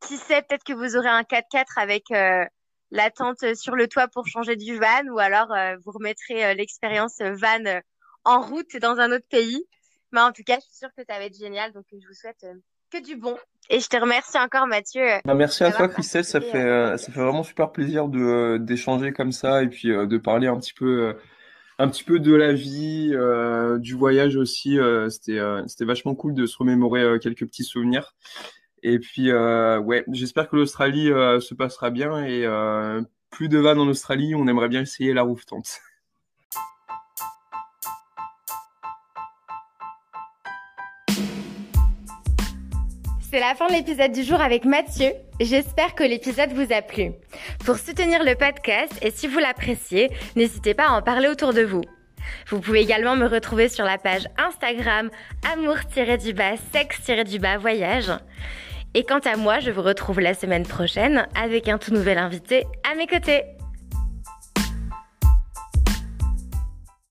Qui sait, peut-être que vous aurez un 4x4 avec euh, la tente sur le toit pour changer du van ou alors euh, vous remettrez euh, l'expérience van en route dans un autre pays. Mais en tout cas, je suis sûre que ça va être génial. Donc je vous souhaite que du bon. Et je te remercie encore Mathieu. Bah, merci à toi Christelle, ça fait, ça fait vraiment super plaisir de d'échanger comme ça et puis de parler un petit peu un petit peu de la vie, euh, du voyage aussi. Euh, c'était, euh, c'était vachement cool de se remémorer quelques petits souvenirs. Et puis, ouais, j'espère que l'Australie se passera bien et plus de vannes en Australie. On aimerait bien essayer la roof tente. C'est la fin de l'épisode du jour avec Mathieu. J'espère que l'épisode vous a plu. Pour soutenir le podcast et si vous l'appréciez, n'hésitez pas à en parler autour de vous. Vous pouvez également me retrouver sur la page Instagram amour-du-bas sexe-du-bas voyage. Et quant à moi, je vous retrouve la semaine prochaine avec un tout nouvel invité à mes côtés.